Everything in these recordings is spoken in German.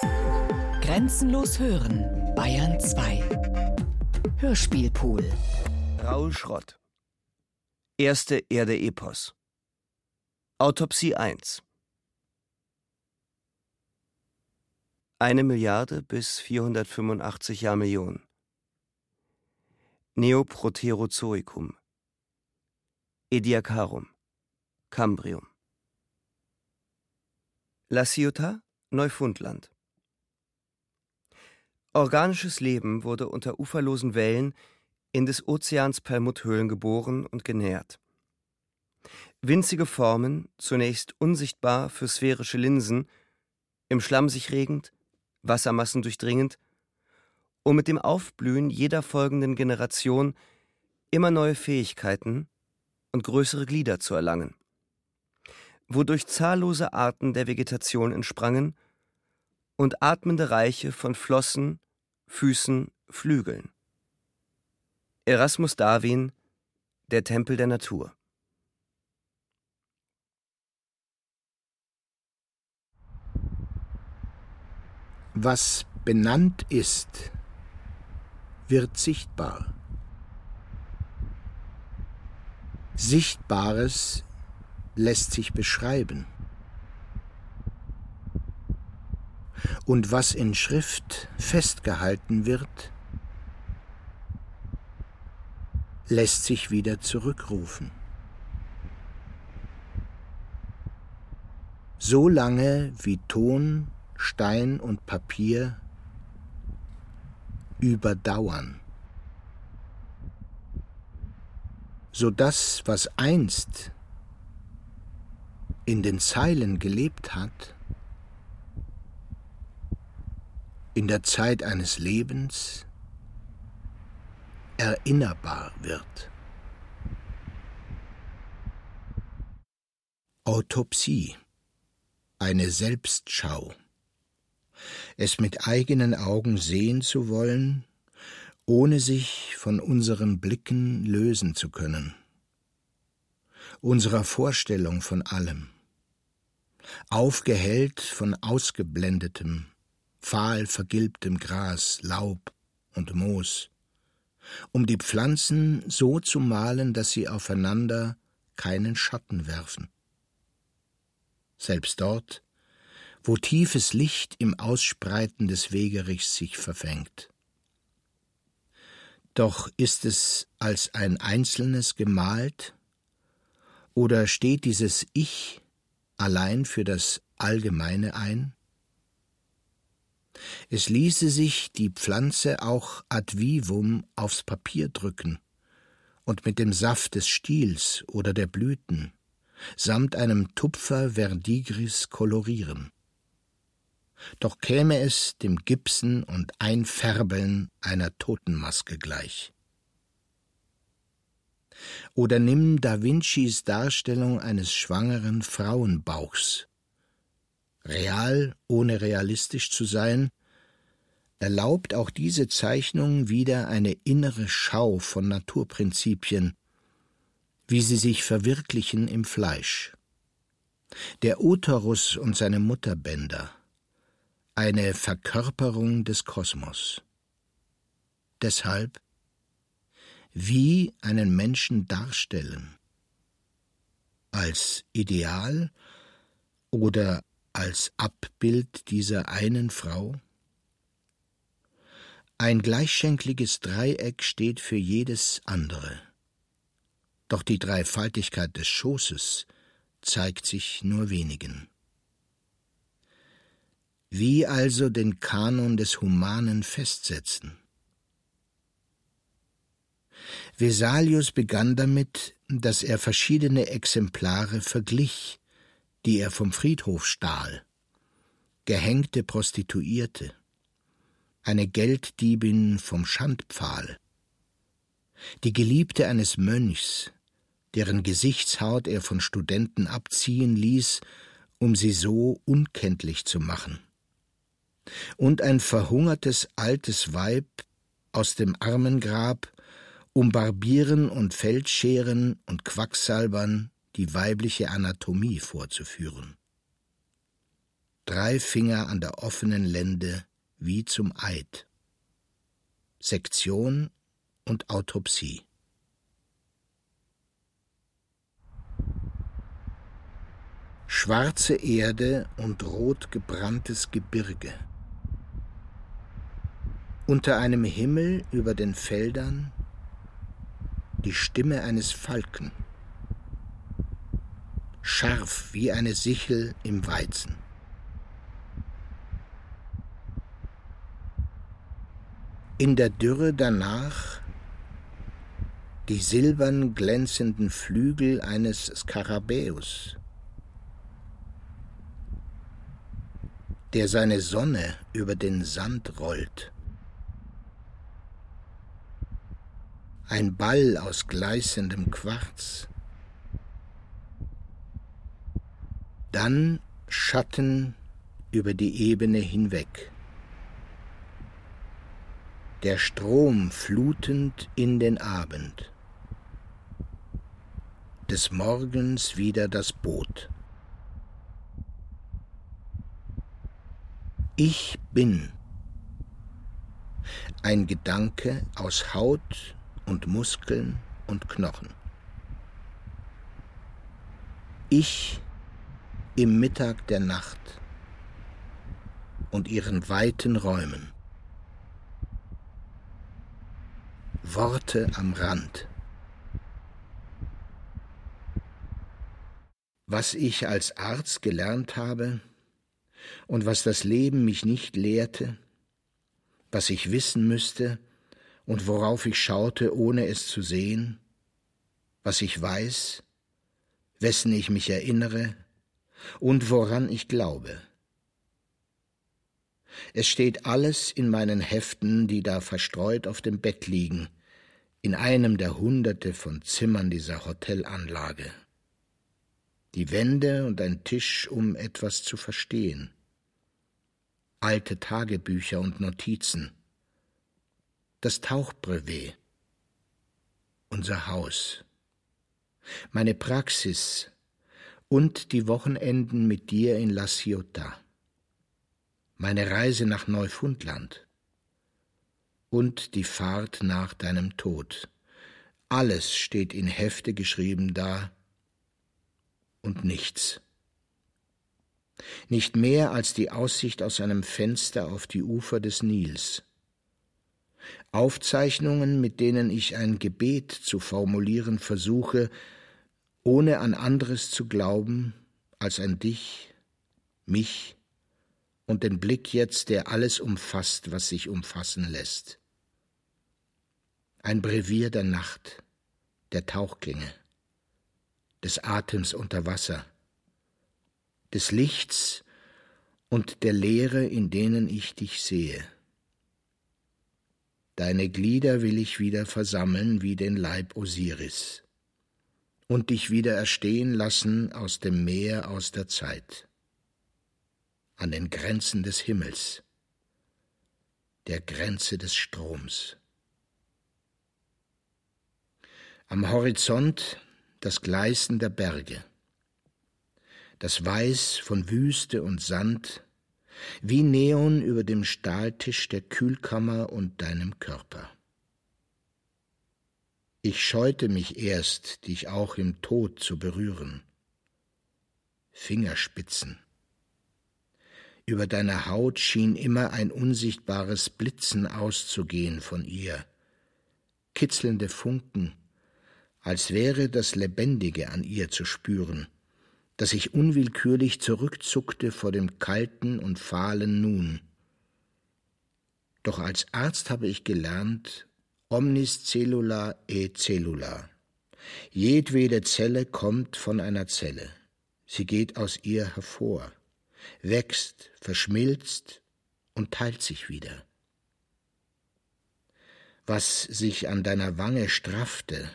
Grenzenlos hören, Bayern 2. Hörspielpool. Raul Schrott. Erste Erde-Epos. Autopsie 1. Eine Milliarde bis 485 Jahrmillionen. Neoproterozoikum. Ediacarum. Cambrium. La Ciotat, Neufundland. Organisches Leben wurde unter uferlosen Wellen in des Ozeans Perlmutthöhlen geboren und genährt. Winzige Formen, zunächst unsichtbar für sphärische Linsen, im Schlamm sich regend, Wassermassen durchdringend, um mit dem Aufblühen jeder folgenden Generation immer neue Fähigkeiten und größere Glieder zu erlangen, wodurch zahllose Arten der Vegetation entsprangen und atmende Reiche von Flossen, Füßen, Flügeln. Erasmus Darwin Der Tempel der Natur Was benannt ist, wird sichtbar. Sichtbares lässt sich beschreiben. Und was in Schrift festgehalten wird, lässt sich wieder zurückrufen. So lange wie Ton, Stein und Papier überdauern. So das, was einst in den Zeilen gelebt hat, in der Zeit eines Lebens erinnerbar wird. Autopsie, eine Selbstschau. Es mit eigenen Augen sehen zu wollen, ohne sich von unseren Blicken lösen zu können, unserer Vorstellung von allem, aufgehellt von ausgeblendetem, fahl vergilbtem Gras, Laub und Moos, um die Pflanzen so zu malen, dass sie aufeinander keinen Schatten werfen. Selbst dort, wo tiefes Licht im Ausspreiten des Wegerichs sich verfängt. Doch ist es als ein Einzelnes gemalt, oder steht dieses Ich allein für das Allgemeine ein? Es ließe sich die Pflanze auch ad vivum aufs Papier drücken und mit dem Saft des Stiels oder der Blüten samt einem Tupfer verdigris kolorieren. Doch käme es dem Gipsen und Einfärbeln einer Totenmaske gleich. Oder nimm Da Vincis Darstellung eines schwangeren Frauenbauchs real ohne realistisch zu sein, erlaubt auch diese Zeichnung wieder eine innere Schau von Naturprinzipien, wie sie sich verwirklichen im Fleisch. Der Uterus und seine Mutterbänder, eine Verkörperung des Kosmos. Deshalb, wie einen Menschen darstellen, als Ideal oder als Abbild dieser einen Frau? Ein gleichschenkliges Dreieck steht für jedes andere. Doch die Dreifaltigkeit des Schoßes zeigt sich nur wenigen. Wie also den Kanon des Humanen festsetzen? Vesalius begann damit, dass er verschiedene Exemplare verglich, die er vom Friedhof stahl, gehängte Prostituierte, eine Gelddiebin vom Schandpfahl, die Geliebte eines Mönchs, deren Gesichtshaut er von Studenten abziehen ließ, um sie so unkenntlich zu machen, und ein verhungertes altes Weib aus dem Armengrab, um Barbieren und Feldscheren und Quacksalbern die weibliche Anatomie vorzuführen. drei Finger an der offenen Lende wie zum Eid. Sektion und Autopsie. Schwarze Erde und rot gebranntes Gebirge. Unter einem Himmel über den Feldern die Stimme eines Falken, scharf wie eine Sichel im Weizen. In der Dürre danach die silbern glänzenden Flügel eines Skarabäus, der seine Sonne über den Sand rollt. Ein Ball aus gleißendem Quarz. Dann Schatten über die Ebene hinweg der Strom flutend in den Abend, des Morgens wieder das Boot. Ich bin ein Gedanke aus Haut und Muskeln und Knochen. Ich im Mittag der Nacht und ihren weiten Räumen. Worte am Rand. Was ich als Arzt gelernt habe und was das Leben mich nicht lehrte, was ich wissen müsste und worauf ich schaute, ohne es zu sehen, was ich weiß, wessen ich mich erinnere und woran ich glaube. Es steht alles in meinen Heften, die da verstreut auf dem Bett liegen, in einem der Hunderte von Zimmern dieser Hotelanlage. Die Wände und ein Tisch, um etwas zu verstehen. Alte Tagebücher und Notizen. Das Tauchbrevet. Unser Haus. Meine Praxis und die Wochenenden mit dir in La Ciotat. Meine Reise nach Neufundland und die Fahrt nach deinem Tod. Alles steht in Hefte geschrieben da und nichts. Nicht mehr als die Aussicht aus einem Fenster auf die Ufer des Nils. Aufzeichnungen, mit denen ich ein Gebet zu formulieren versuche, ohne an anderes zu glauben als an dich, mich und den Blick jetzt, der alles umfasst, was sich umfassen lässt. Ein Brevier der Nacht, der Tauchgänge, des Atems unter Wasser, des Lichts und der Leere, in denen ich dich sehe. Deine Glieder will ich wieder versammeln wie den Leib Osiris und dich wieder erstehen lassen aus dem Meer aus der Zeit an den Grenzen des Himmels, der Grenze des Stroms. Am Horizont das Gleißen der Berge, das Weiß von Wüste und Sand, wie Neon über dem Stahltisch der Kühlkammer und deinem Körper. Ich scheute mich erst, dich auch im Tod zu berühren. Fingerspitzen, über deiner Haut schien immer ein unsichtbares Blitzen auszugehen von ihr, kitzelnde Funken, als wäre das Lebendige an ihr zu spüren, dass ich unwillkürlich zurückzuckte vor dem kalten und fahlen Nun. Doch als Arzt habe ich gelernt, omnis cellula e cellula. Jedwede Zelle kommt von einer Zelle. Sie geht aus ihr hervor wächst, verschmilzt und teilt sich wieder. Was sich an deiner Wange straffte,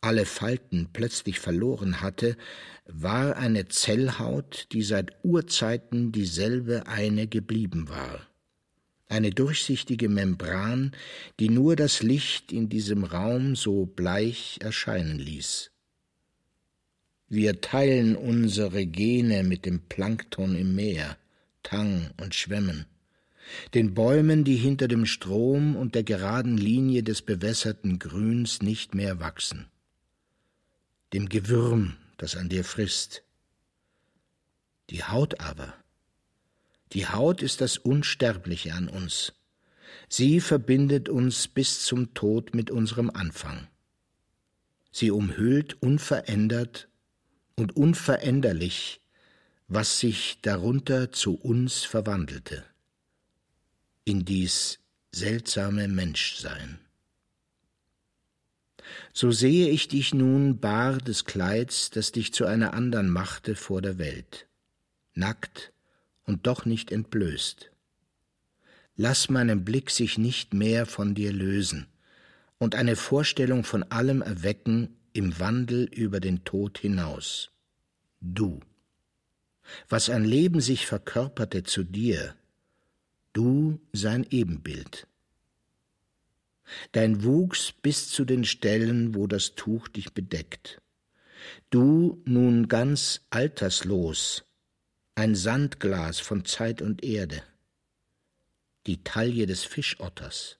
alle Falten plötzlich verloren hatte, war eine Zellhaut, die seit Urzeiten dieselbe eine geblieben war. Eine durchsichtige Membran, die nur das Licht in diesem Raum so bleich erscheinen ließ. Wir teilen unsere Gene mit dem Plankton im Meer, Tang und Schwämmen, den Bäumen, die hinter dem Strom und der geraden Linie des bewässerten Grüns nicht mehr wachsen, dem Gewürm, das an dir frisst. Die Haut aber, die Haut ist das Unsterbliche an uns. Sie verbindet uns bis zum Tod mit unserem Anfang. Sie umhüllt unverändert und unveränderlich, was sich darunter zu uns verwandelte, in dies seltsame Menschsein. So sehe ich dich nun bar des Kleids, das dich zu einer andern machte vor der Welt, nackt und doch nicht entblößt. Lass meinen Blick sich nicht mehr von dir lösen und eine Vorstellung von allem erwecken, im Wandel über den Tod hinaus. Du. Was an Leben sich verkörperte zu dir, du sein Ebenbild. Dein Wuchs bis zu den Stellen, wo das Tuch dich bedeckt. Du nun ganz alterslos, ein Sandglas von Zeit und Erde. Die Taille des Fischotters.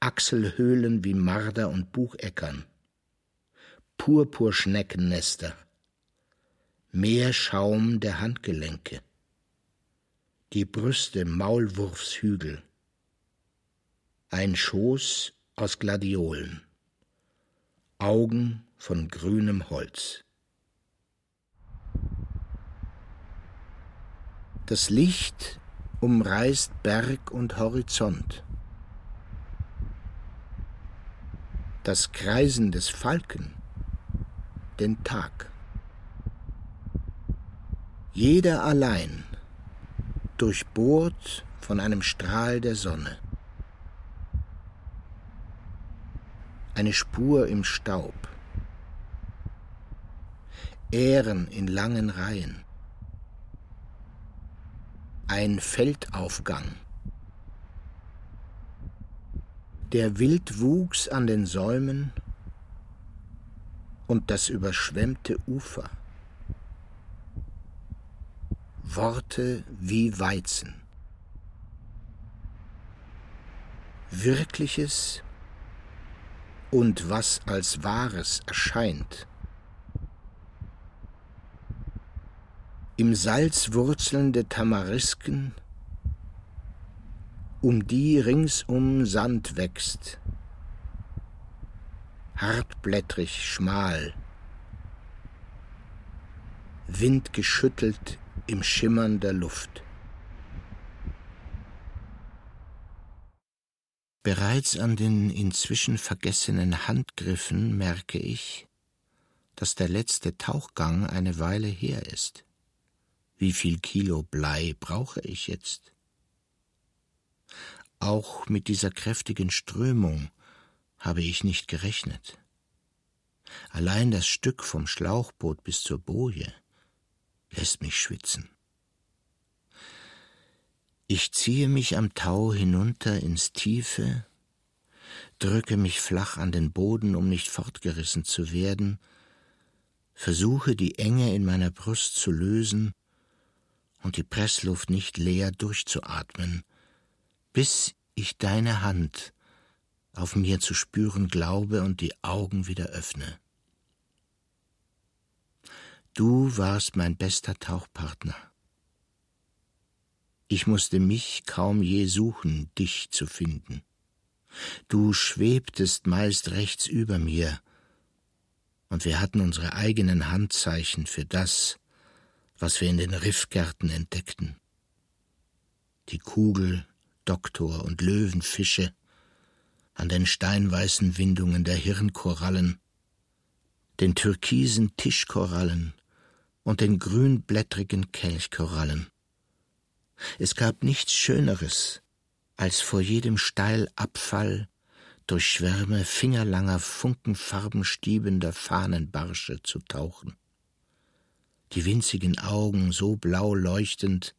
Achselhöhlen wie Marder und Bucheckern Purpurschneckennester, Meerschaum der Handgelenke, die Brüste Maulwurfshügel, ein Schoß aus Gladiolen, Augen von grünem Holz. Das Licht umreißt Berg und Horizont. Das Kreisen des Falken den Tag. Jeder allein, durchbohrt von einem Strahl der Sonne. Eine Spur im Staub. Ähren in langen Reihen. Ein Feldaufgang. Der Wildwuchs an den Säumen und das überschwemmte Ufer. Worte wie Weizen. Wirkliches und was als Wahres erscheint. Im Salz wurzelnde Tamarisken, um die ringsum Sand wächst, hartblättrig, schmal, windgeschüttelt im Schimmern der Luft. Bereits an den inzwischen vergessenen Handgriffen merke ich, dass der letzte Tauchgang eine Weile her ist. Wie viel Kilo Blei brauche ich jetzt? Auch mit dieser kräftigen Strömung habe ich nicht gerechnet. Allein das Stück vom Schlauchboot bis zur Boje lässt mich schwitzen. Ich ziehe mich am Tau hinunter ins Tiefe, drücke mich flach an den Boden, um nicht fortgerissen zu werden, versuche die Enge in meiner Brust zu lösen und die Pressluft nicht leer durchzuatmen, bis ich deine Hand auf mir zu spüren glaube und die Augen wieder öffne. Du warst mein bester Tauchpartner. Ich musste mich kaum je suchen, dich zu finden. Du schwebtest meist rechts über mir, und wir hatten unsere eigenen Handzeichen für das, was wir in den Riffgärten entdeckten. Die Kugel, Doktor und Löwenfische, an den steinweißen Windungen der Hirnkorallen, den türkisen Tischkorallen und den grünblättrigen Kelchkorallen. Es gab nichts Schöneres, als vor jedem Steilabfall durch Schwärme fingerlanger funkenfarbenstiebender Fahnenbarsche zu tauchen. Die winzigen Augen so blau leuchtend,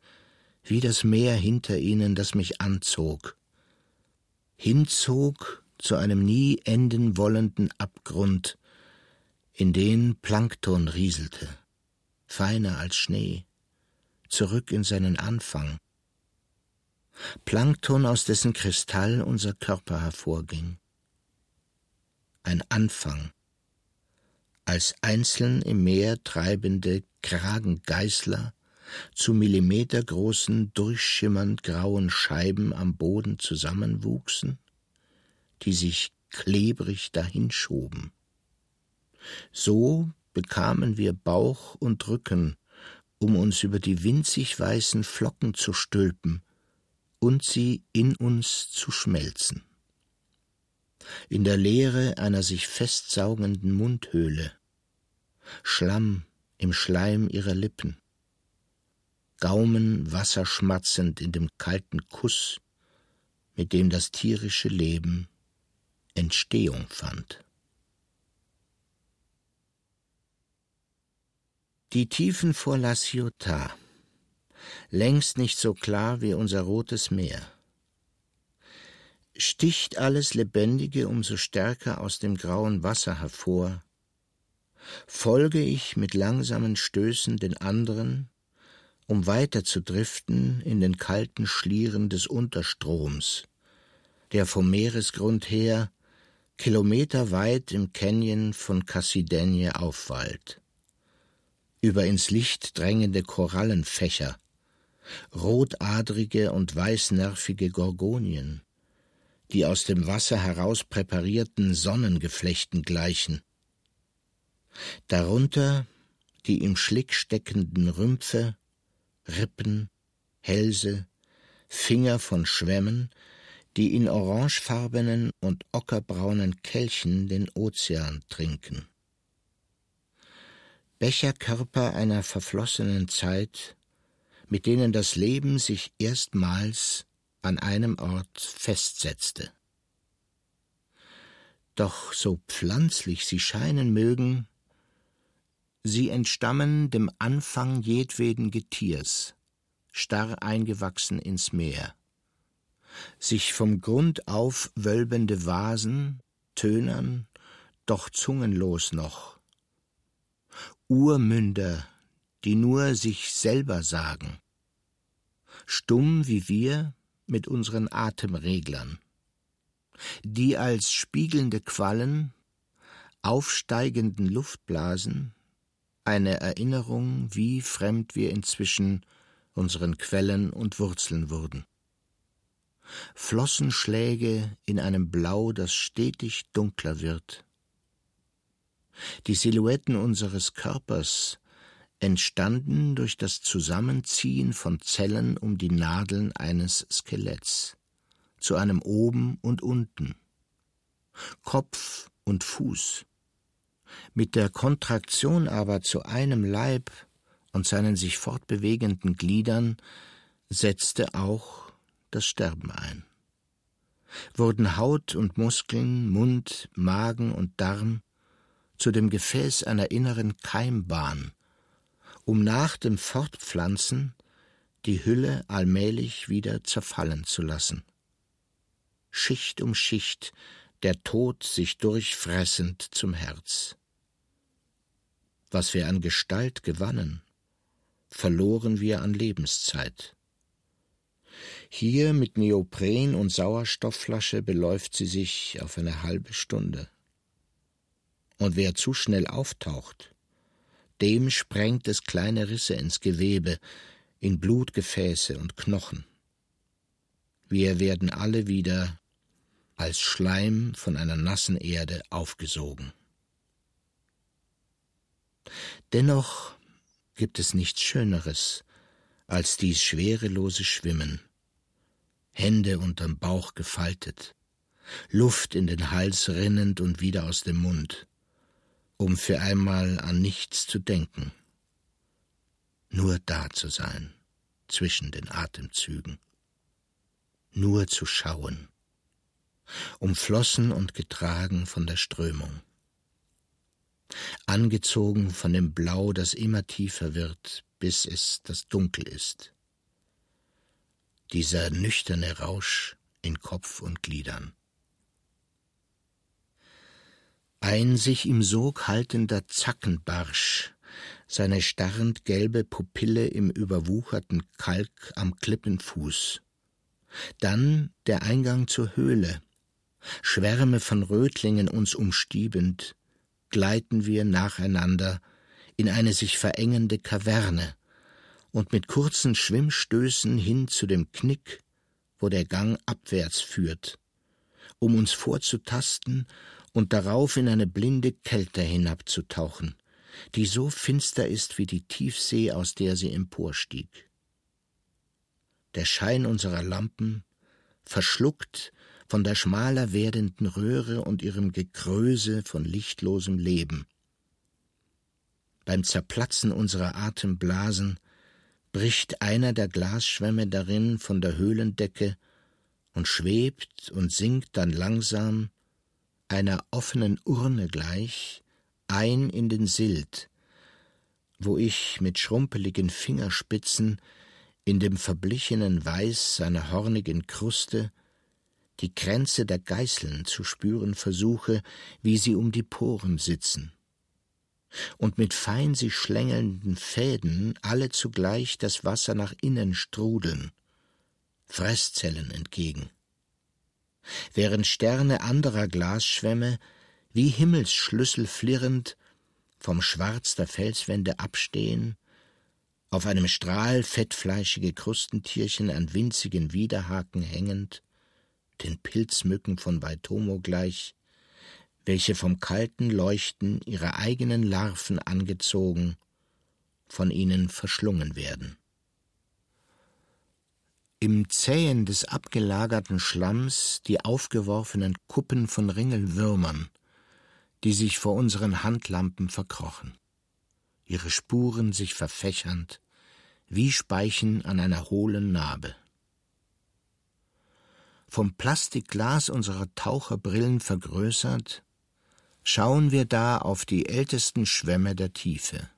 wie das Meer hinter ihnen, das mich anzog, hinzog zu einem nie enden wollenden Abgrund, in den Plankton rieselte, feiner als Schnee, zurück in seinen Anfang. Plankton, aus dessen Kristall unser Körper hervorging. Ein Anfang, als einzeln im Meer treibende Kragengeißler zu millimetergroßen, durchschimmernd grauen Scheiben am Boden zusammenwuchsen, die sich klebrig dahinschoben. So bekamen wir Bauch und Rücken, um uns über die winzig weißen Flocken zu stülpen und sie in uns zu schmelzen. In der Leere einer sich festsaugenden Mundhöhle, Schlamm im Schleim ihrer Lippen, Gaumen wasserschmatzend in dem kalten Kuss, mit dem das tierische Leben Entstehung fand. Die Tiefen vor La Ciotat, längst nicht so klar wie unser rotes Meer. Sticht alles Lebendige umso stärker aus dem grauen Wasser hervor, folge ich mit langsamen Stößen den anderen, um weiter zu driften in den kalten Schlieren des Unterstroms, der vom Meeresgrund her kilometerweit im Canyon von Cassidenje aufwallt. Über ins Licht drängende Korallenfächer, rotadrige und weißnervige Gorgonien, die aus dem Wasser heraus präparierten Sonnengeflechten gleichen. Darunter die im Schlick steckenden Rümpfe Rippen, Hälse, Finger von Schwämmen, die in orangefarbenen und ockerbraunen Kelchen den Ozean trinken. Becherkörper einer verflossenen Zeit, mit denen das Leben sich erstmals an einem Ort festsetzte. Doch so pflanzlich sie scheinen mögen, Sie entstammen dem Anfang jedweden Getiers, starr eingewachsen ins Meer. Sich vom Grund auf wölbende Vasen, tönern, doch zungenlos noch. Urmünder, die nur sich selber sagen. Stumm wie wir mit unseren Atemreglern. Die als spiegelnde Quallen, aufsteigenden Luftblasen, eine Erinnerung, wie fremd wir inzwischen unseren Quellen und Wurzeln wurden. Flossenschläge in einem Blau, das stetig dunkler wird. Die Silhouetten unseres Körpers entstanden durch das Zusammenziehen von Zellen um die Nadeln eines Skeletts, zu einem oben und unten, Kopf und Fuß, mit der Kontraktion aber zu einem Leib und seinen sich fortbewegenden Gliedern setzte auch das Sterben ein. Wurden Haut und Muskeln, Mund, Magen und Darm zu dem Gefäß einer inneren Keimbahn, um nach dem Fortpflanzen die Hülle allmählich wieder zerfallen zu lassen. Schicht um Schicht der Tod sich durchfressend zum Herz. Was wir an Gestalt gewannen, verloren wir an Lebenszeit. Hier mit Neopren und Sauerstoffflasche beläuft sie sich auf eine halbe Stunde. Und wer zu schnell auftaucht, dem sprengt es kleine Risse ins Gewebe, in Blutgefäße und Knochen. Wir werden alle wieder als Schleim von einer nassen Erde aufgesogen. Dennoch gibt es nichts Schöneres als dies schwerelose Schwimmen, Hände unterm Bauch gefaltet, Luft in den Hals rinnend und wieder aus dem Mund, um für einmal an nichts zu denken, nur da zu sein, zwischen den Atemzügen, nur zu schauen umflossen und getragen von der Strömung. Angezogen von dem Blau, das immer tiefer wird, bis es das Dunkel ist. Dieser nüchterne Rausch in Kopf und Gliedern. Ein sich im Sog haltender Zackenbarsch, seine starrend gelbe Pupille im überwucherten Kalk am Klippenfuß. Dann der Eingang zur Höhle. Schwärme von Rötlingen uns umstiebend, gleiten wir nacheinander in eine sich verengende Kaverne und mit kurzen Schwimmstößen hin zu dem Knick, wo der Gang abwärts führt, um uns vorzutasten und darauf in eine blinde Kälte hinabzutauchen, die so finster ist wie die Tiefsee, aus der sie emporstieg. Der Schein unserer Lampen, verschluckt von der schmaler werdenden Röhre und ihrem Gekröse von lichtlosem Leben. Beim Zerplatzen unserer Atemblasen bricht einer der Glasschwämme darin von der Höhlendecke und schwebt und sinkt dann langsam, einer offenen Urne gleich, ein in den Silt, wo ich mit schrumpeligen Fingerspitzen in dem verblichenen Weiß seiner hornigen Kruste die Kränze der Geißeln zu spüren versuche, wie sie um die Poren sitzen, und mit fein sich schlängelnden Fäden alle zugleich das Wasser nach innen strudeln, Fresszellen entgegen. Während Sterne anderer Glasschwämme wie Himmelsschlüssel flirrend vom Schwarz der Felswände abstehen, auf einem Strahl fettfleischige Krustentierchen an winzigen Widerhaken hängend, den Pilzmücken von Baitomo gleich, welche vom kalten Leuchten ihrer eigenen Larven angezogen, von ihnen verschlungen werden. Im Zähen des abgelagerten Schlamms die aufgeworfenen Kuppen von Ringelwürmern, die sich vor unseren Handlampen verkrochen, ihre Spuren sich verfächernd, wie Speichen an einer hohlen Narbe. Vom Plastikglas unserer Taucherbrillen vergrößert, schauen wir da auf die ältesten Schwämme der Tiefe,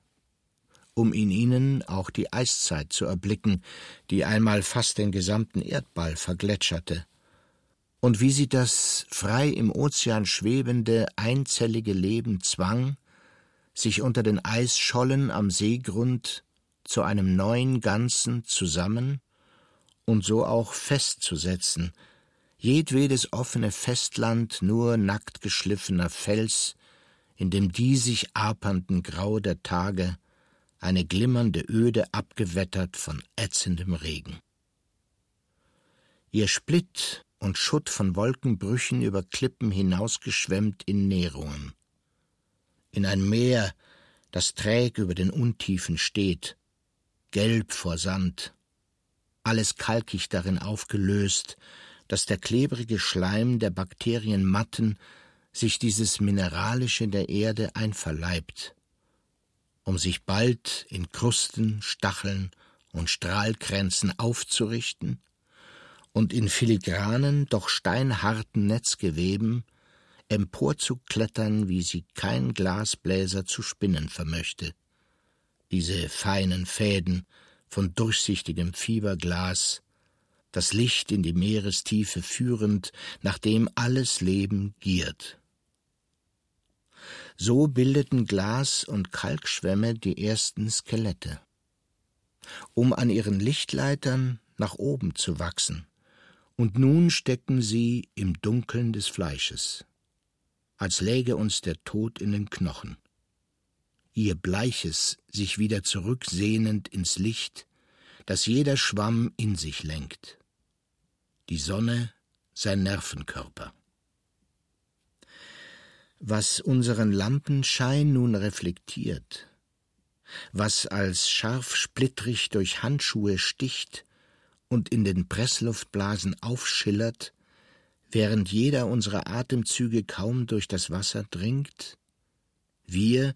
um in ihnen auch die Eiszeit zu erblicken, die einmal fast den gesamten Erdball vergletscherte, und wie sie das frei im Ozean schwebende, einzellige Leben zwang, sich unter den Eisschollen am Seegrund zu einem neuen Ganzen zusammen und so auch festzusetzen, jedwedes offene Festland nur nackt geschliffener Fels, in dem die sich apernden Grau der Tage eine glimmernde Öde abgewettert von ätzendem Regen. Ihr Splitt und Schutt von Wolkenbrüchen über Klippen hinausgeschwemmt in Nährungen. In ein Meer, das träg über den Untiefen steht, gelb vor Sand, alles kalkig darin aufgelöst, dass der klebrige Schleim der Bakterienmatten sich dieses Mineralische der Erde einverleibt, um sich bald in Krusten, Stacheln und Strahlkränzen aufzurichten und in filigranen, doch steinharten Netzgeweben emporzuklettern, wie sie kein Glasbläser zu spinnen vermöchte. Diese feinen Fäden von durchsichtigem Fieberglas, das Licht in die Meerestiefe führend, nach dem alles Leben giert. So bildeten Glas und Kalkschwämme die ersten Skelette. Um an ihren Lichtleitern nach oben zu wachsen, und nun stecken sie im Dunkeln des Fleisches, als läge uns der Tod in den Knochen. Ihr Bleiches sich wieder zurücksehnend ins Licht, das jeder Schwamm in sich lenkt. Die Sonne sein Nervenkörper. Was unseren Lampenschein nun reflektiert, was als scharf splittrig durch Handschuhe sticht und in den Pressluftblasen aufschillert, während jeder unserer Atemzüge kaum durch das Wasser dringt? Wir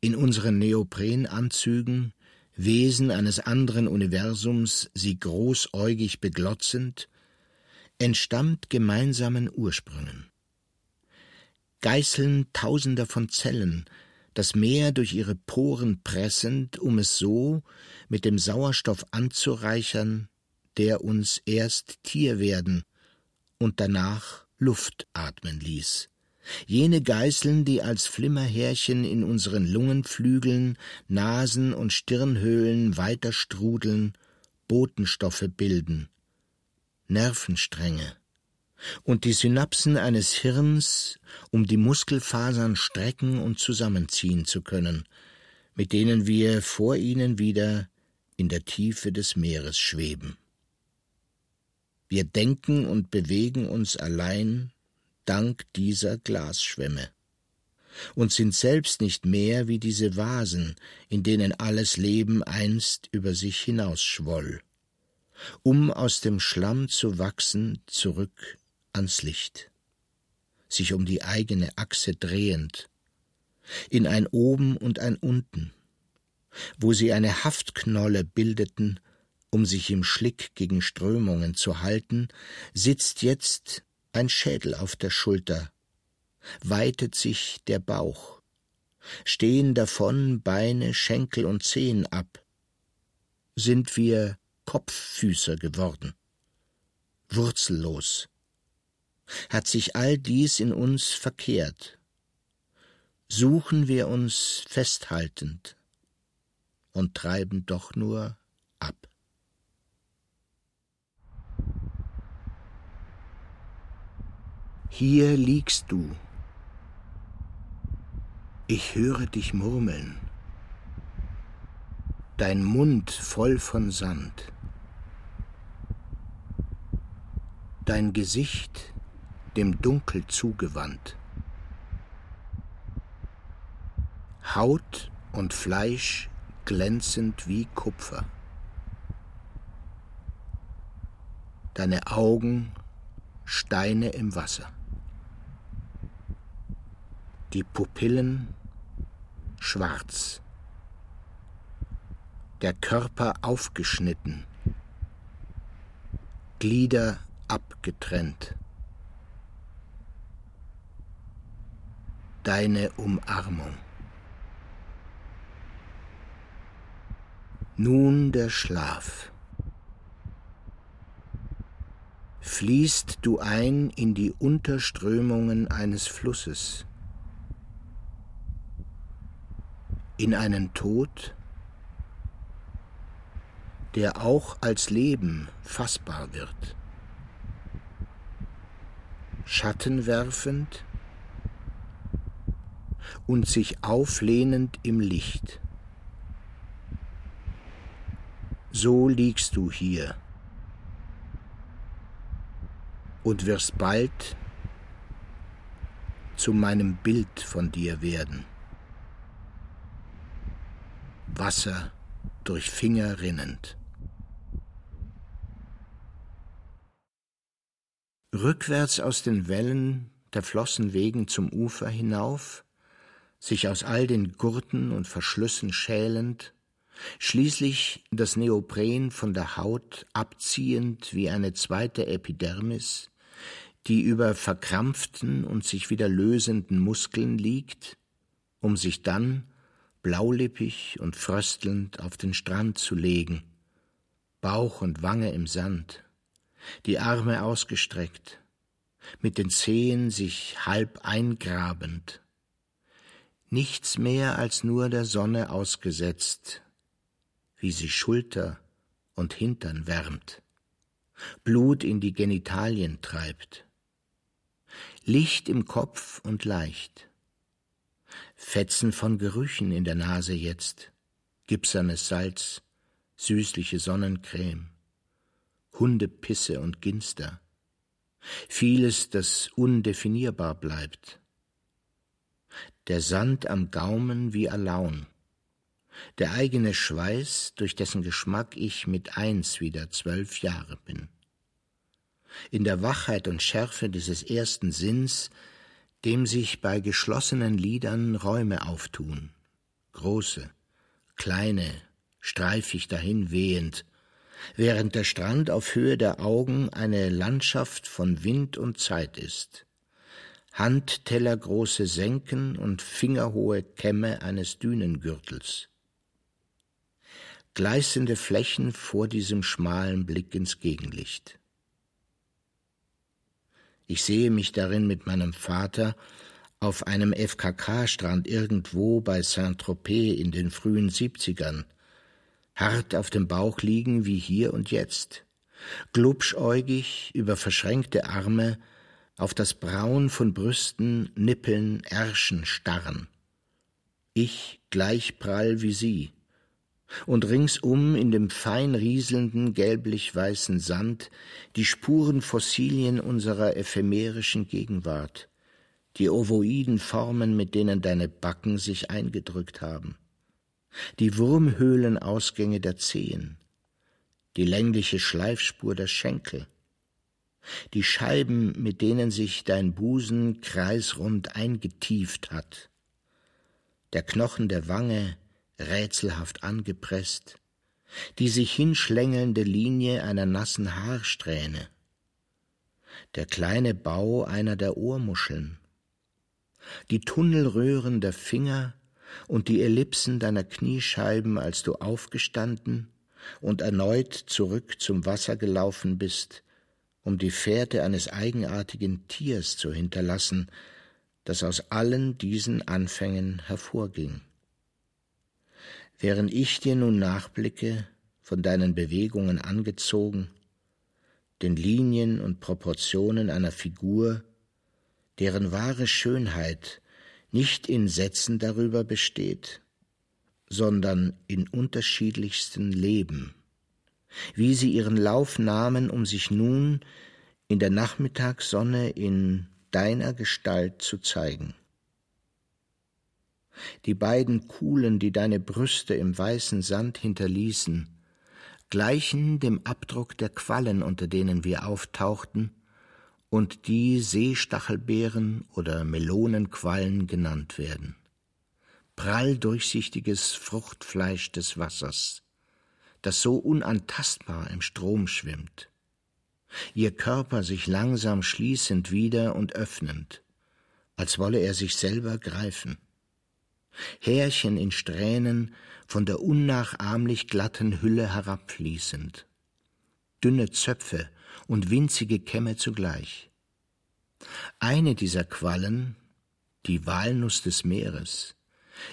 in unseren Neoprenanzügen, Wesen eines anderen Universums, sie großäugig beglotzend, entstammt gemeinsamen Ursprüngen. Geißeln tausender von Zellen, das Meer durch ihre Poren pressend, um es so mit dem Sauerstoff anzureichern, der uns erst Tier werden und danach Luft atmen ließ, jene Geißeln, die als Flimmerhärchen in unseren Lungenflügeln, Nasen und Stirnhöhlen weiter strudeln, Botenstoffe bilden, Nervenstränge und die Synapsen eines Hirns, um die Muskelfasern strecken und zusammenziehen zu können, mit denen wir vor ihnen wieder in der Tiefe des Meeres schweben. Wir denken und bewegen uns allein dank dieser Glasschwämme und sind selbst nicht mehr wie diese Vasen, in denen alles Leben einst über sich hinausschwoll, um aus dem Schlamm zu wachsen zurück ans Licht, sich um die eigene Achse drehend, in ein Oben und ein Unten, wo sie eine Haftknolle bildeten, um sich im Schlick gegen Strömungen zu halten, sitzt jetzt ein Schädel auf der Schulter, weitet sich der Bauch, stehen davon Beine, Schenkel und Zehen ab, sind wir Kopffüßer geworden, wurzellos, hat sich all dies in uns verkehrt, suchen wir uns festhaltend und treiben doch nur ab. Hier liegst du. Ich höre dich murmeln. Dein Mund voll von Sand. Dein Gesicht dem Dunkel zugewandt. Haut und Fleisch glänzend wie Kupfer. Deine Augen Steine im Wasser die Pupillen schwarz, der Körper aufgeschnitten, Glieder abgetrennt. Deine Umarmung. Nun der Schlaf. Fließt du ein in die Unterströmungen eines Flusses, in einen Tod, der auch als Leben fassbar wird. Schatten werfend und sich auflehnend im Licht. So liegst du hier und wirst bald zu meinem Bild von dir werden. Wasser durch Finger rinnend. Rückwärts aus den Wellen der Flossen Wegen zum Ufer hinauf, sich aus all den Gurten und Verschlüssen schälend, schließlich das Neopren von der Haut abziehend wie eine zweite Epidermis, die über verkrampften und sich wieder lösenden Muskeln liegt, um sich dann blaulippig und fröstelnd auf den Strand zu legen, Bauch und Wange im Sand, die Arme ausgestreckt, mit den Zehen sich halb eingrabend, nichts mehr als nur der Sonne ausgesetzt, wie sie Schulter und Hintern wärmt, Blut in die Genitalien treibt, Licht im Kopf und leicht, Fetzen von Gerüchen in der Nase jetzt, gipsernes Salz, süßliche Sonnencreme, Hundepisse und Ginster, vieles, das undefinierbar bleibt. Der Sand am Gaumen wie Alaun, der eigene Schweiß, durch dessen Geschmack ich mit eins wieder zwölf Jahre bin. In der Wachheit und Schärfe dieses ersten Sinns dem sich bei geschlossenen Lidern Räume auftun, große, kleine, streifig dahin wehend, während der Strand auf Höhe der Augen eine Landschaft von Wind und Zeit ist, handtellergroße Senken und fingerhohe Kämme eines Dünengürtels, gleißende Flächen vor diesem schmalen Blick ins Gegenlicht. Ich sehe mich darin mit meinem Vater auf einem FKK-Strand irgendwo bei Saint-Tropez in den frühen Siebzigern, hart auf dem Bauch liegen wie hier und jetzt, glubschäugig über verschränkte Arme auf das Braun von Brüsten, Nippeln, Ärschen starren. Ich gleich prall wie sie, und ringsum in dem fein rieselnden gelblich-weißen Sand die Spuren Fossilien unserer ephemerischen Gegenwart, die ovoiden Formen, mit denen deine Backen sich eingedrückt haben, die Wurmhöhlenausgänge der Zehen, die längliche Schleifspur der Schenkel, die Scheiben, mit denen sich dein Busen kreisrund eingetieft hat, der Knochen der Wange rätselhaft angepresst, die sich hinschlängelnde Linie einer nassen Haarsträhne, der kleine Bau einer der Ohrmuscheln, die Tunnelröhren der Finger und die Ellipsen deiner Kniescheiben, als du aufgestanden und erneut zurück zum Wasser gelaufen bist, um die Fährte eines eigenartigen Tiers zu hinterlassen, das aus allen diesen Anfängen hervorging. Während ich dir nun nachblicke, von deinen Bewegungen angezogen, den Linien und Proportionen einer Figur, deren wahre Schönheit nicht in Sätzen darüber besteht, sondern in unterschiedlichsten Leben, wie sie ihren Lauf nahmen, um sich nun in der Nachmittagssonne in deiner Gestalt zu zeigen. Die beiden Kuhlen, die deine Brüste im weißen Sand hinterließen, gleichen dem Abdruck der Quallen, unter denen wir auftauchten und die Seestachelbeeren oder Melonenquallen genannt werden. Prall durchsichtiges Fruchtfleisch des Wassers, das so unantastbar im Strom schwimmt. Ihr Körper sich langsam schließend wieder und öffnend, als wolle er sich selber greifen. Härchen in Strähnen von der unnachahmlich glatten Hülle herabfließend. Dünne Zöpfe und winzige Kämme zugleich. Eine dieser Quallen, die Walnuss des Meeres,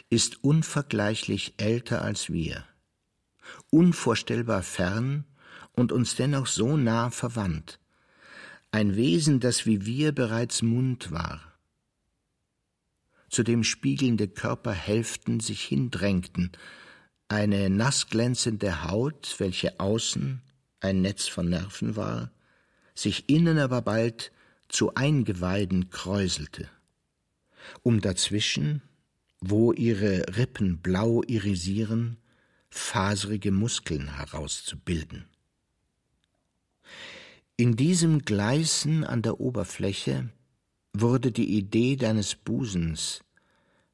ist unvergleichlich älter als wir, unvorstellbar fern und uns dennoch so nah verwandt, ein Wesen, das wie wir bereits Mund war, zu dem spiegelnde Körperhälften sich hindrängten, eine nassglänzende Haut, welche außen ein Netz von Nerven war, sich innen aber bald zu Eingeweiden kräuselte, um dazwischen, wo ihre Rippen blau irisieren, faserige Muskeln herauszubilden. In diesem Gleißen an der Oberfläche wurde die Idee deines Busens,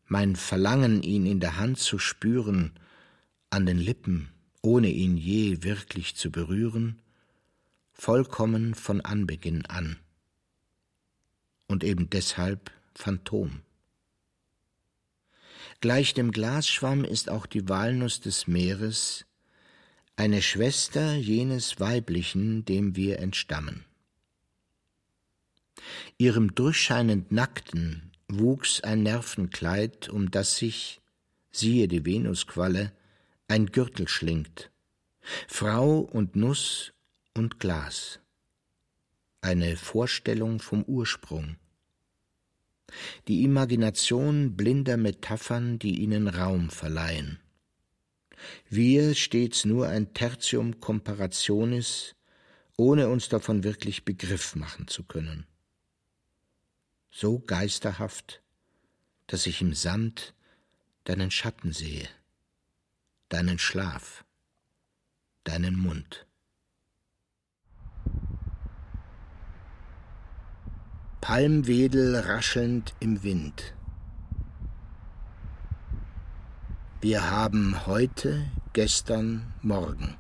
mein Verlangen, ihn in der Hand zu spüren, an den Lippen, ohne ihn je wirklich zu berühren, vollkommen von Anbeginn an. Und eben deshalb Phantom. Gleich dem Glasschwamm ist auch die Walnuss des Meeres eine Schwester jenes Weiblichen, dem wir entstammen. Ihrem durchscheinend Nackten wuchs ein Nervenkleid, um das sich, siehe die Venusqualle, ein Gürtel schlingt, Frau und Nuss und Glas. Eine Vorstellung vom Ursprung. Die Imagination blinder Metaphern, die ihnen Raum verleihen. Wir stets nur ein Tertium comparationis, ohne uns davon wirklich Begriff machen zu können so geisterhaft, dass ich im Sand deinen Schatten sehe, deinen Schlaf, deinen Mund. Palmwedel raschelnd im Wind. Wir haben heute, gestern, morgen.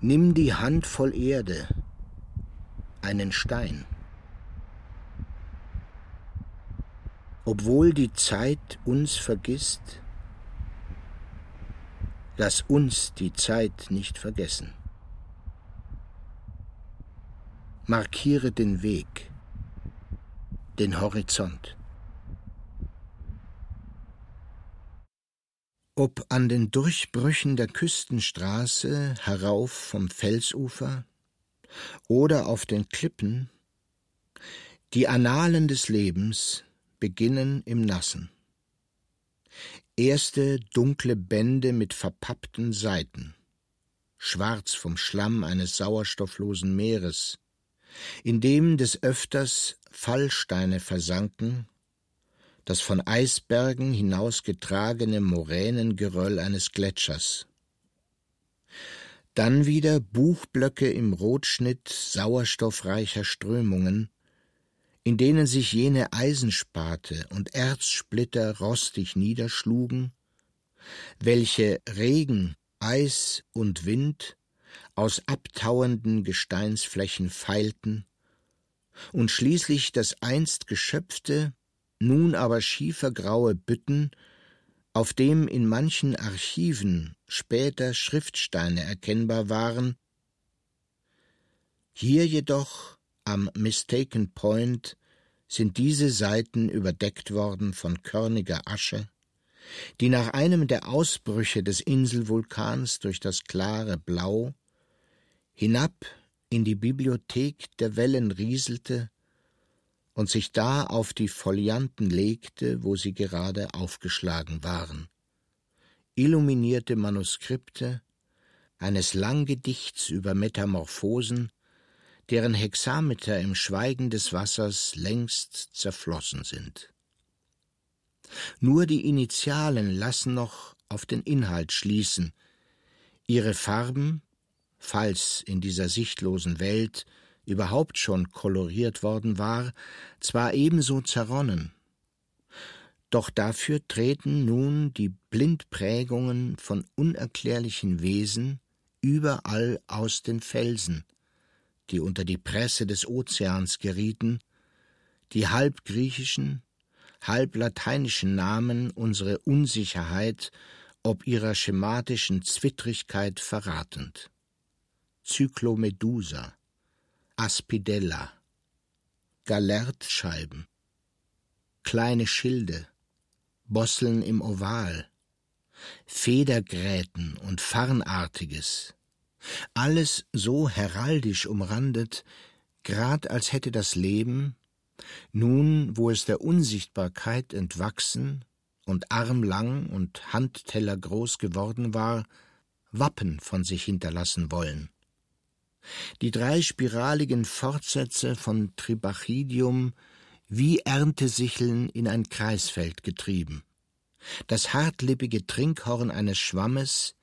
Nimm die Hand voll Erde, einen Stein. obwohl die Zeit uns vergisst, lass uns die Zeit nicht vergessen. Markiere den Weg, den Horizont. Ob an den Durchbrüchen der Küstenstraße herauf vom Felsufer oder auf den Klippen, die Annalen des Lebens beginnen im Nassen. Erste dunkle Bände mit verpappten Seiten, schwarz vom Schlamm eines sauerstofflosen Meeres, in dem des Öfters Fallsteine versanken das von Eisbergen hinausgetragene Moränengeröll eines Gletschers. Dann wieder Buchblöcke im Rotschnitt sauerstoffreicher Strömungen, in denen sich jene Eisenspate und Erzsplitter rostig niederschlugen, welche Regen, Eis und Wind aus abtauenden Gesteinsflächen feilten und schließlich das einst geschöpfte, nun aber schiefergraue Bütten, auf dem in manchen Archiven später Schriftsteine erkennbar waren, hier jedoch am Mistaken Point sind diese Seiten überdeckt worden von körniger Asche, die nach einem der Ausbrüche des Inselvulkans durch das klare Blau hinab in die Bibliothek der Wellen rieselte und sich da auf die Folianten legte, wo sie gerade aufgeschlagen waren. Illuminierte Manuskripte eines Langgedichts über Metamorphosen, deren Hexameter im Schweigen des Wassers längst zerflossen sind. Nur die Initialen lassen noch auf den Inhalt schließen, ihre Farben, falls in dieser sichtlosen Welt überhaupt schon koloriert worden war, zwar ebenso zerronnen. Doch dafür treten nun die Blindprägungen von unerklärlichen Wesen überall aus den Felsen, die unter die Presse des Ozeans gerieten, die halb griechischen, halb lateinischen Namen unsere Unsicherheit ob ihrer schematischen Zwittrigkeit verratend. Cyclomedusa, Aspidella, Galertscheiben, kleine Schilde, Bosseln im Oval, Federgräten und Farnartiges, alles so heraldisch umrandet, grad als hätte das Leben, nun wo es der Unsichtbarkeit entwachsen und armlang und handtellergroß geworden war, Wappen von sich hinterlassen wollen die drei spiraligen Fortsätze von Tribachidium wie Erntesicheln in ein Kreisfeld getrieben, das hartlippige Trinkhorn eines Schwammes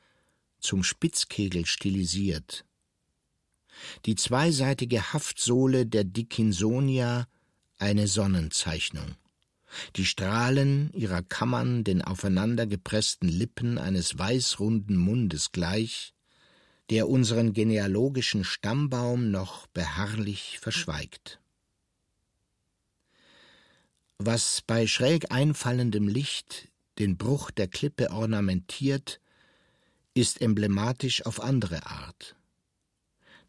zum Spitzkegel stilisiert, die zweiseitige Haftsohle der Dickinsonia eine Sonnenzeichnung, die Strahlen ihrer Kammern den aufeinandergepressten Lippen eines weißrunden Mundes gleich, der unseren genealogischen Stammbaum noch beharrlich verschweigt. Was bei schräg einfallendem Licht den Bruch der Klippe ornamentiert, ist emblematisch auf andere Art.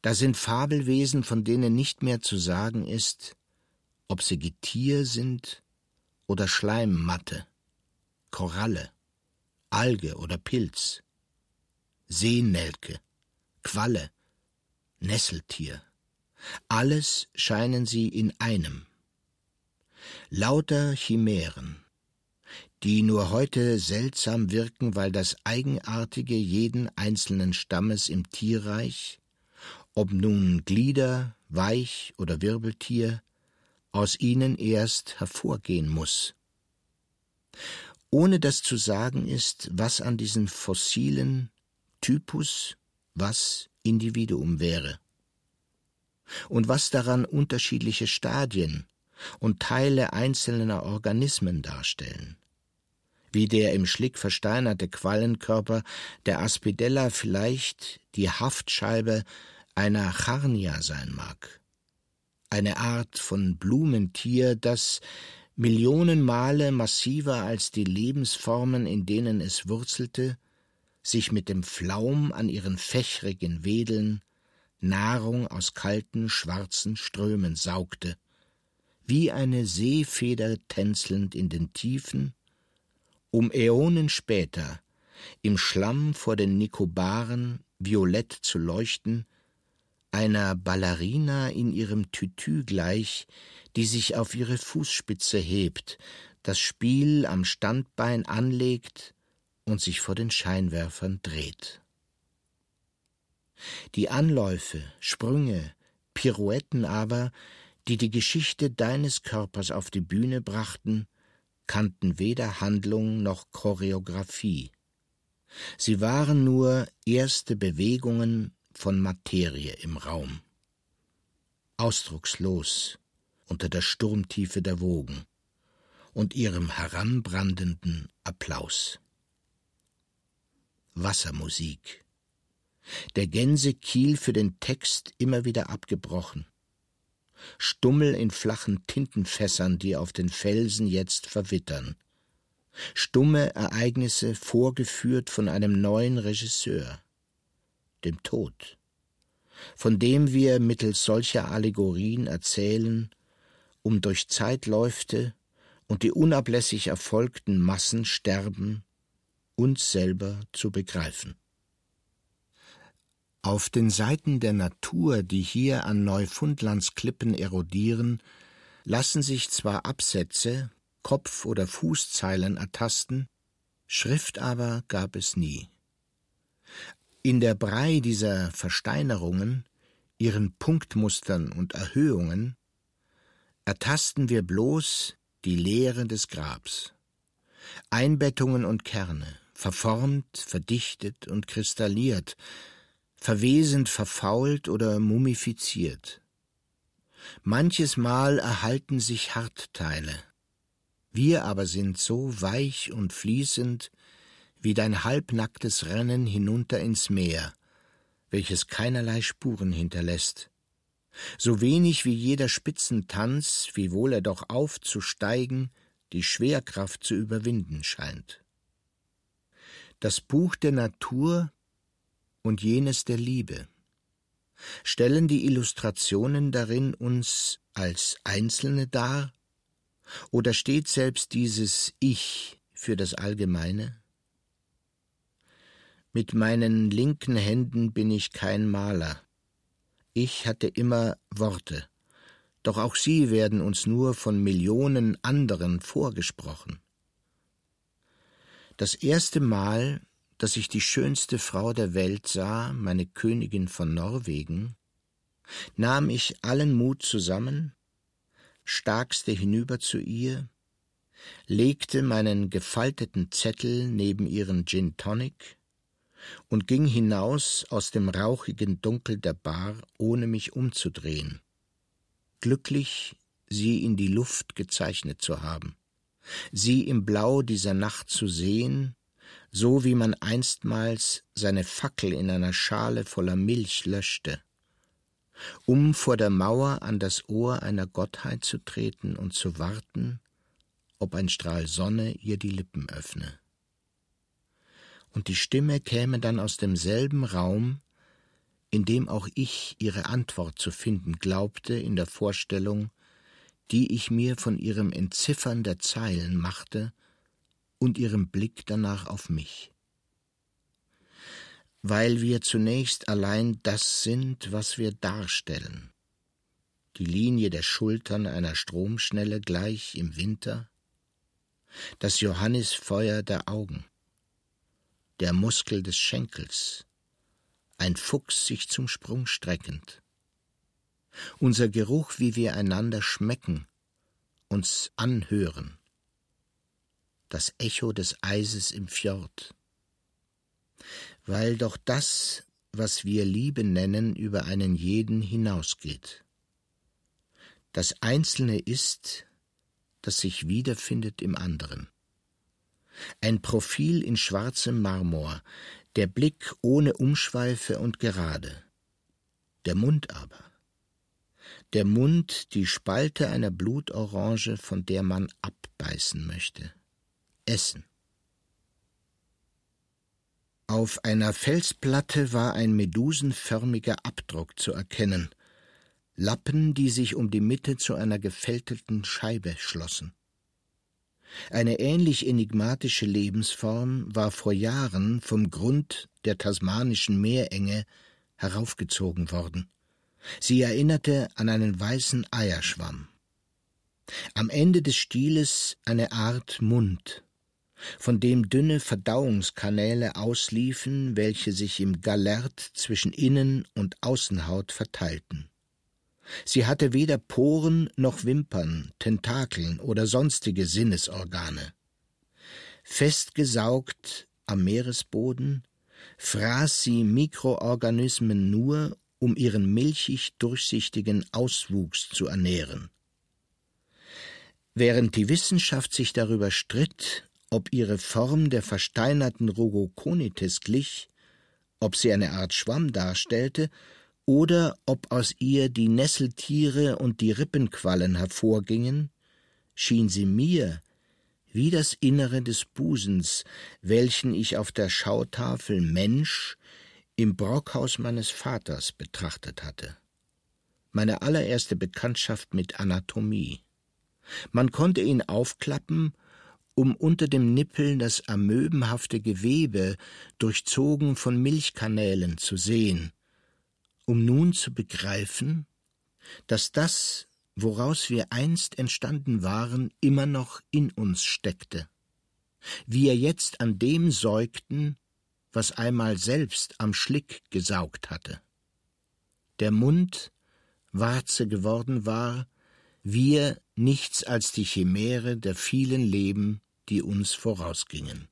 Da sind Fabelwesen, von denen nicht mehr zu sagen ist, ob sie Getier sind oder Schleimmatte, Koralle, Alge oder Pilz, Seenelke, Qualle, Nesseltier, alles scheinen sie in einem. Lauter Chimären, die nur heute seltsam wirken, weil das Eigenartige jeden einzelnen Stammes im Tierreich, ob nun Glieder, Weich oder Wirbeltier, aus ihnen erst hervorgehen muss. Ohne dass zu sagen ist, was an diesen fossilen Typus was Individuum wäre. Und was daran unterschiedliche Stadien und Teile einzelner Organismen darstellen, wie der im Schlick versteinerte Quallenkörper der Aspidella vielleicht die Haftscheibe einer Charnia sein mag, eine Art von Blumentier, das Millionen Male massiver als die Lebensformen, in denen es wurzelte, sich mit dem Flaum an ihren fächrigen Wedeln Nahrung aus kalten, schwarzen Strömen saugte, wie eine Seefeder tänzelnd in den Tiefen, um Äonen später im Schlamm vor den Nikobaren violett zu leuchten, einer Ballerina in ihrem Tütü gleich, die sich auf ihre Fußspitze hebt, das Spiel am Standbein anlegt und sich vor den Scheinwerfern dreht. Die Anläufe, Sprünge, Pirouetten aber, die die Geschichte deines Körpers auf die Bühne brachten, kannten weder Handlung noch Choreographie. Sie waren nur erste Bewegungen von Materie im Raum. Ausdruckslos unter der Sturmtiefe der Wogen und ihrem heranbrandenden Applaus. Wassermusik. Der Gänsekiel für den Text immer wieder abgebrochen. Stummel in flachen Tintenfässern, die auf den Felsen jetzt verwittern. Stumme Ereignisse vorgeführt von einem neuen Regisseur, dem Tod, von dem wir mittels solcher Allegorien erzählen, um durch Zeitläufte und die unablässig erfolgten Massensterben uns selber zu begreifen. Auf den Seiten der Natur, die hier an Neufundlands Klippen erodieren, lassen sich zwar Absätze, Kopf- oder Fußzeilen ertasten, Schrift aber gab es nie. In der Brei dieser Versteinerungen, ihren Punktmustern und Erhöhungen, ertasten wir bloß die Leere des Grabs. Einbettungen und Kerne, verformt, verdichtet und kristalliert, verwesend verfault oder mumifiziert. Manches Mal erhalten sich Hartteile. Wir aber sind so weich und fließend wie dein halbnacktes Rennen hinunter ins Meer, welches keinerlei Spuren hinterlässt, so wenig wie jeder Spitzentanz, wiewohl er doch aufzusteigen, die Schwerkraft zu überwinden scheint. Das Buch der Natur und jenes der Liebe. Stellen die Illustrationen darin uns als Einzelne dar? Oder steht selbst dieses Ich für das Allgemeine? Mit meinen linken Händen bin ich kein Maler. Ich hatte immer Worte, doch auch sie werden uns nur von Millionen anderen vorgesprochen. Das erste Mal, dass ich die schönste Frau der Welt sah, meine Königin von Norwegen, nahm ich allen Mut zusammen, starkste hinüber zu ihr, legte meinen gefalteten Zettel neben ihren Gin Tonic und ging hinaus aus dem rauchigen Dunkel der Bar, ohne mich umzudrehen. Glücklich, sie in die Luft gezeichnet zu haben, sie im Blau dieser Nacht zu sehen so wie man einstmals seine Fackel in einer Schale voller Milch löschte, um vor der Mauer an das Ohr einer Gottheit zu treten und zu warten, ob ein Strahl Sonne ihr die Lippen öffne. Und die Stimme käme dann aus demselben Raum, in dem auch ich ihre Antwort zu finden glaubte in der Vorstellung, die ich mir von ihrem Entziffern der Zeilen machte und ihrem Blick danach auf mich. Weil wir zunächst allein das sind, was wir darstellen. Die Linie der Schultern einer Stromschnelle gleich im Winter, das Johannisfeuer der Augen, der Muskel des Schenkels, ein Fuchs sich zum Sprung streckend, unser Geruch, wie wir einander schmecken, uns anhören, das Echo des Eises im Fjord. Weil doch das, was wir Liebe nennen, über einen jeden hinausgeht. Das Einzelne ist, das sich wiederfindet im anderen. Ein Profil in schwarzem Marmor, der Blick ohne Umschweife und gerade. Der Mund aber. Der Mund die Spalte einer Blutorange, von der man abbeißen möchte. Essen. Auf einer Felsplatte war ein medusenförmiger Abdruck zu erkennen, Lappen, die sich um die Mitte zu einer gefältelten Scheibe schlossen. Eine ähnlich enigmatische Lebensform war vor Jahren vom Grund der tasmanischen Meerenge heraufgezogen worden. Sie erinnerte an einen weißen Eierschwamm. Am Ende des Stieles eine Art Mund, von dem dünne Verdauungskanäle ausliefen, welche sich im Galert zwischen Innen- und Außenhaut verteilten. Sie hatte weder Poren noch Wimpern, Tentakeln oder sonstige Sinnesorgane. Festgesaugt am Meeresboden fraß sie Mikroorganismen nur, um ihren milchig durchsichtigen Auswuchs zu ernähren. Während die Wissenschaft sich darüber stritt, ob ihre Form der versteinerten Rogoconites glich, ob sie eine Art Schwamm darstellte oder ob aus ihr die Nesseltiere und die Rippenquallen hervorgingen, schien sie mir wie das Innere des Busens, welchen ich auf der Schautafel Mensch im Brockhaus meines Vaters betrachtet hatte. Meine allererste Bekanntschaft mit Anatomie. Man konnte ihn aufklappen, um unter dem Nippel das amöbenhafte Gewebe, durchzogen von Milchkanälen, zu sehen, um nun zu begreifen, dass das, woraus wir einst entstanden waren, immer noch in uns steckte. Wir jetzt an dem säugten, was einmal selbst am Schlick gesaugt hatte. Der Mund Warze geworden war, wir nichts als die Chimäre der vielen Leben, die uns vorausgingen.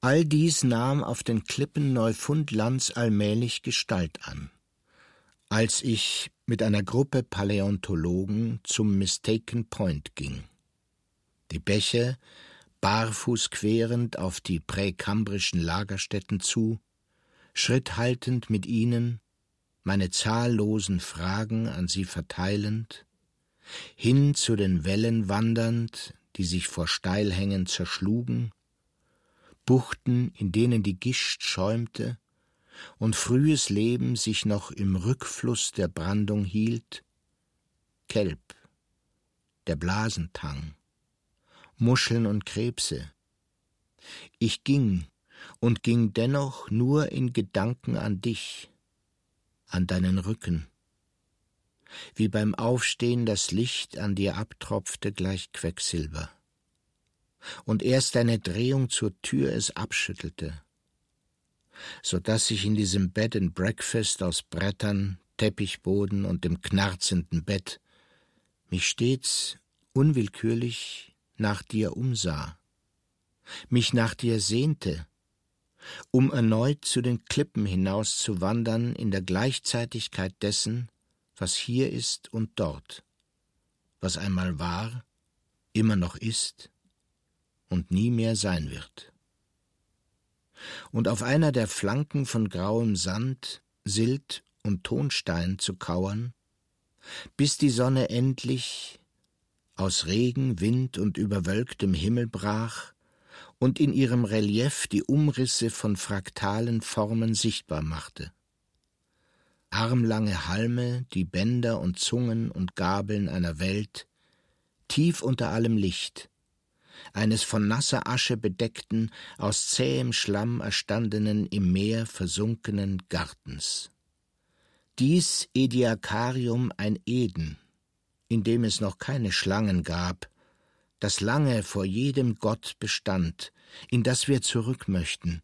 All dies nahm auf den Klippen Neufundlands allmählich Gestalt an. Als ich mit einer Gruppe Paläontologen zum Mistaken Point ging. Die Bäche, barfuß querend auf die präkambrischen Lagerstätten zu, Schritt haltend mit ihnen, meine zahllosen Fragen an sie verteilend, hin zu den Wellen wandernd, die sich vor Steilhängen zerschlugen, Buchten, in denen die Gischt schäumte, und frühes Leben sich noch im Rückfluss der Brandung hielt, Kelb, der Blasentang, Muscheln und Krebse. Ich ging und ging dennoch nur in Gedanken an dich, an deinen Rücken. Wie beim Aufstehen das Licht an dir abtropfte gleich Quecksilber. Und erst deine Drehung zur Tür es abschüttelte so dass ich in diesem Bed and Breakfast aus Brettern, Teppichboden und dem knarzenden Bett mich stets unwillkürlich nach dir umsah, mich nach dir sehnte, um erneut zu den Klippen hinaus zu wandern in der Gleichzeitigkeit dessen, was hier ist und dort, was einmal war, immer noch ist und nie mehr sein wird. Und auf einer der Flanken von grauem Sand, Silt und Tonstein zu kauern, bis die Sonne endlich aus Regen, Wind und überwölktem Himmel brach und in ihrem Relief die Umrisse von fraktalen Formen sichtbar machte. Armlange Halme, die Bänder und Zungen und Gabeln einer Welt, tief unter allem Licht, eines von nasser Asche bedeckten, aus zähem Schlamm erstandenen, im Meer versunkenen Gartens. Dies Ediakarium ein Eden, in dem es noch keine Schlangen gab, das lange vor jedem Gott bestand, in das wir zurück möchten,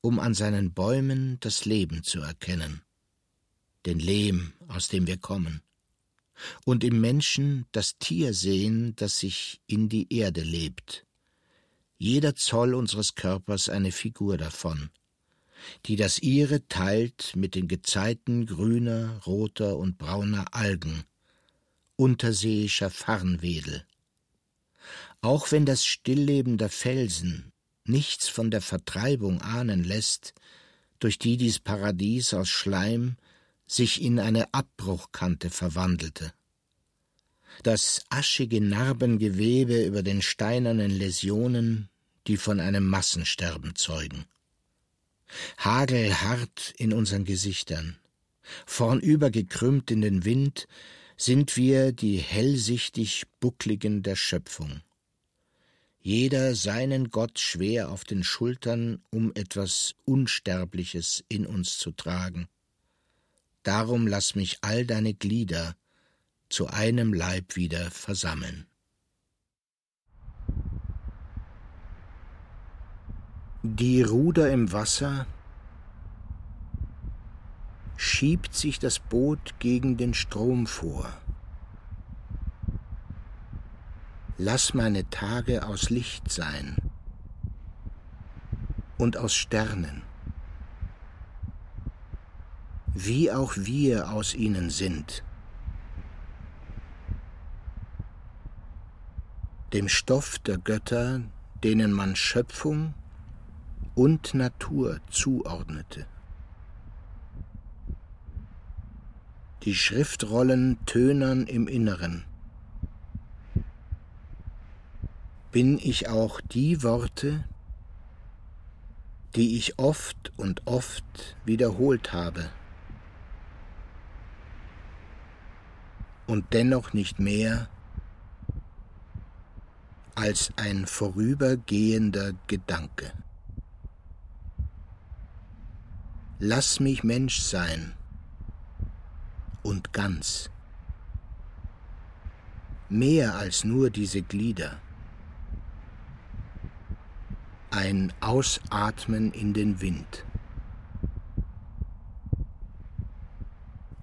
um an seinen Bäumen das Leben zu erkennen, den Lehm, aus dem wir kommen und im Menschen das Tier sehen, das sich in die Erde lebt. Jeder Zoll unseres Körpers eine Figur davon, die das ihre teilt mit den Gezeiten grüner, roter und brauner Algen, unterseeischer Farnwedel. Auch wenn das Stillleben der Felsen nichts von der Vertreibung ahnen lässt, durch die dies Paradies aus Schleim sich in eine Abbruchkante verwandelte. Das aschige Narbengewebe über den steinernen Läsionen, die von einem Massensterben zeugen. Hagelhart in unseren Gesichtern, vornüber gekrümmt in den Wind, sind wir die hellsichtig Buckligen der Schöpfung. Jeder seinen Gott schwer auf den Schultern, um etwas Unsterbliches in uns zu tragen. Darum lass mich all deine Glieder zu einem Leib wieder versammeln. Die Ruder im Wasser schiebt sich das Boot gegen den Strom vor. Lass meine Tage aus Licht sein und aus Sternen, wie auch wir aus ihnen sind. Dem Stoff der Götter, denen man Schöpfung und Natur zuordnete. Die Schriftrollen tönern im Inneren. Bin ich auch die Worte, die ich oft und oft wiederholt habe und dennoch nicht mehr als ein vorübergehender Gedanke. Lass mich Mensch sein und ganz. Mehr als nur diese Glieder. Ein Ausatmen in den Wind.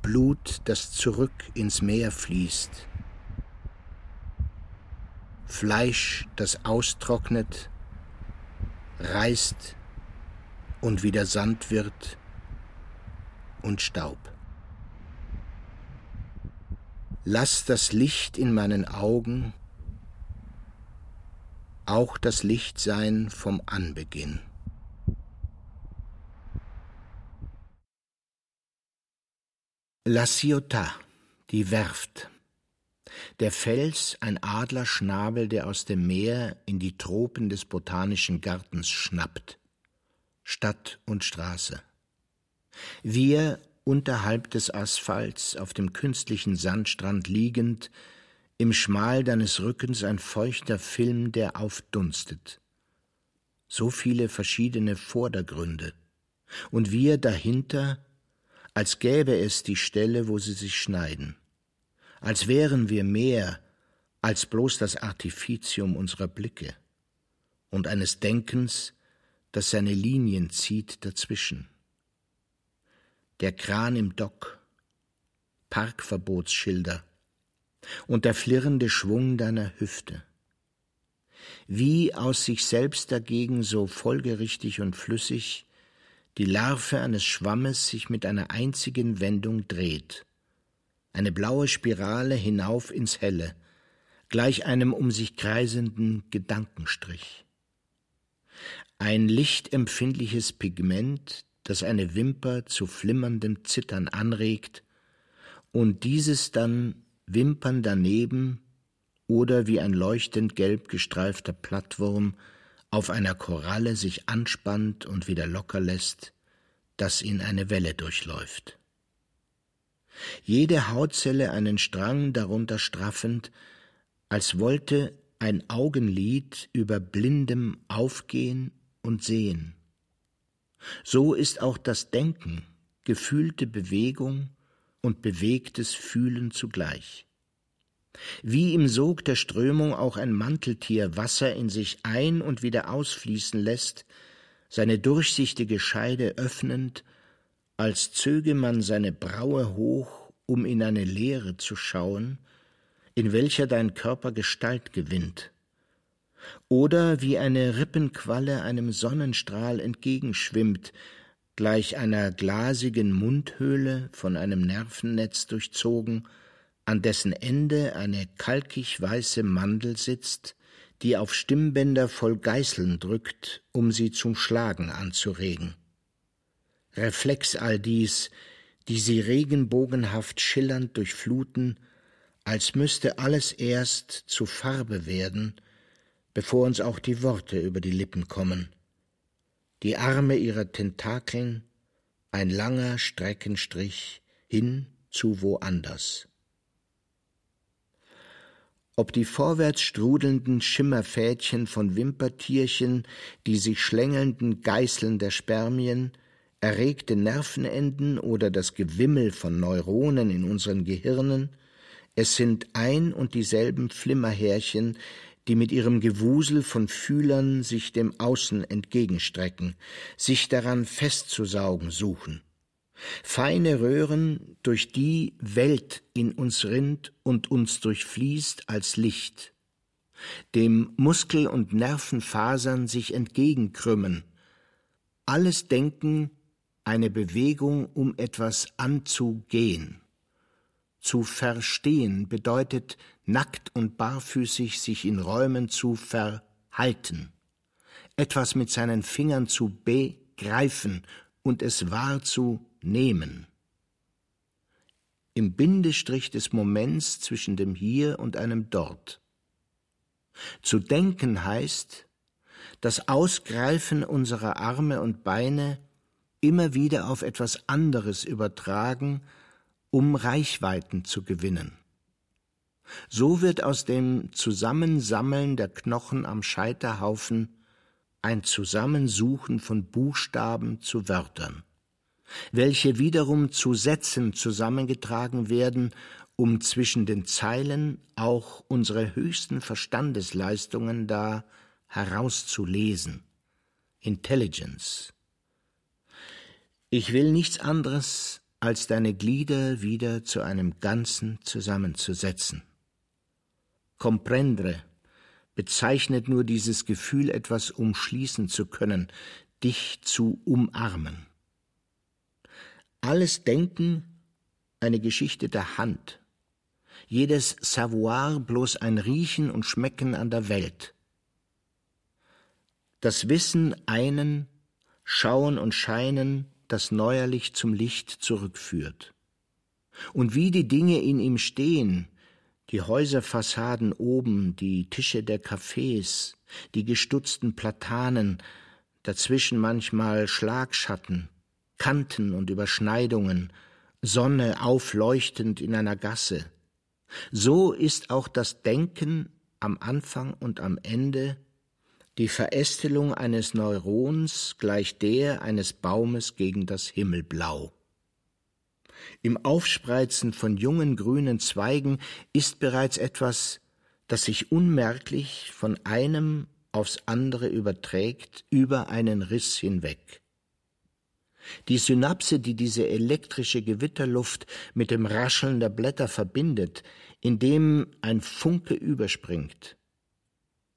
Blut, das zurück ins Meer fließt. Fleisch, das austrocknet, reißt und wieder Sand wird und Staub. Lass das Licht in meinen Augen auch das Licht sein vom Anbeginn. La Ciotat, die Werft. Der Fels, ein Adlerschnabel, der aus dem Meer in die Tropen des botanischen Gartens schnappt. Stadt und Straße. Wir unterhalb des Asphalts, auf dem künstlichen Sandstrand liegend, im Schmal deines Rückens ein feuchter Film, der aufdunstet. So viele verschiedene Vordergründe. Und wir dahinter, als gäbe es die Stelle, wo sie sich schneiden. Als wären wir mehr als bloß das Artificium unserer Blicke und eines Denkens, das seine Linien zieht dazwischen der Kran im Dock, Parkverbotsschilder und der flirrende Schwung deiner Hüfte. Wie aus sich selbst dagegen so folgerichtig und flüssig die Larve eines Schwammes sich mit einer einzigen Wendung dreht, eine blaue Spirale hinauf ins Helle, gleich einem um sich kreisenden Gedankenstrich. Ein lichtempfindliches Pigment, das eine Wimper zu flimmerndem Zittern anregt und dieses dann Wimpern daneben oder wie ein leuchtend gelb gestreifter Plattwurm auf einer Koralle sich anspannt und wieder locker lässt, das ihn eine Welle durchläuft. Jede Hautzelle einen Strang darunter straffend, als wollte ein Augenlid über blindem Aufgehen und Sehen. So ist auch das Denken gefühlte Bewegung und bewegtes Fühlen zugleich. Wie im Sog der Strömung auch ein Manteltier Wasser in sich ein und wieder ausfließen lässt, seine durchsichtige Scheide öffnend, als zöge man seine Braue hoch, um in eine Leere zu schauen, in welcher dein Körper Gestalt gewinnt, oder wie eine Rippenqualle einem Sonnenstrahl entgegenschwimmt, gleich einer glasigen Mundhöhle von einem Nervennetz durchzogen, an dessen Ende eine kalkig weiße Mandel sitzt, die auf Stimmbänder voll Geißeln drückt, um sie zum Schlagen anzuregen. Reflex all dies, die sie regenbogenhaft schillernd durchfluten, als müsste alles erst zu Farbe werden, bevor uns auch die Worte über die Lippen kommen. Die Arme ihrer Tentakeln, ein langer Streckenstrich hin zu woanders. Ob die vorwärts strudelnden Schimmerfädchen von Wimpertierchen, die sich schlängelnden Geißeln der Spermien, erregte Nervenenden oder das Gewimmel von Neuronen in unseren Gehirnen, es sind ein und dieselben Flimmerhärchen, die mit ihrem Gewusel von Fühlern sich dem Außen entgegenstrecken, sich daran festzusaugen suchen. Feine Röhren, durch die Welt in uns rinnt und uns durchfließt als Licht, dem Muskel- und Nervenfasern sich entgegenkrümmen, alles Denken eine Bewegung, um etwas anzugehen. Zu verstehen bedeutet nackt und barfüßig sich in Räumen zu verhalten, etwas mit seinen Fingern zu begreifen und es wahrzunehmen. Im Bindestrich des Moments zwischen dem Hier und einem Dort. Zu denken heißt, das Ausgreifen unserer Arme und Beine immer wieder auf etwas anderes übertragen, um Reichweiten zu gewinnen. So wird aus dem Zusammensammeln der Knochen am Scheiterhaufen ein Zusammensuchen von Buchstaben zu Wörtern, welche wiederum zu Sätzen zusammengetragen werden, um zwischen den Zeilen auch unsere höchsten Verstandesleistungen da herauszulesen. Intelligence. Ich will nichts anderes, als deine Glieder wieder zu einem Ganzen zusammenzusetzen. Comprendre bezeichnet nur dieses Gefühl, etwas umschließen zu können, dich zu umarmen. Alles Denken eine Geschichte der Hand, jedes Savoir bloß ein Riechen und Schmecken an der Welt. Das Wissen einen, Schauen und Scheinen das neuerlich zum Licht zurückführt. Und wie die Dinge in ihm stehen, die Häuserfassaden oben, die Tische der Cafés, die gestutzten Platanen, dazwischen manchmal Schlagschatten, Kanten und Überschneidungen, Sonne aufleuchtend in einer Gasse. So ist auch das Denken am Anfang und am Ende die Verästelung eines Neurons gleich der eines Baumes gegen das Himmelblau. Im Aufspreizen von jungen grünen Zweigen ist bereits etwas, das sich unmerklich von einem aufs andere überträgt, über einen Riss hinweg. Die Synapse, die diese elektrische Gewitterluft mit dem Rascheln der Blätter verbindet, indem ein Funke überspringt.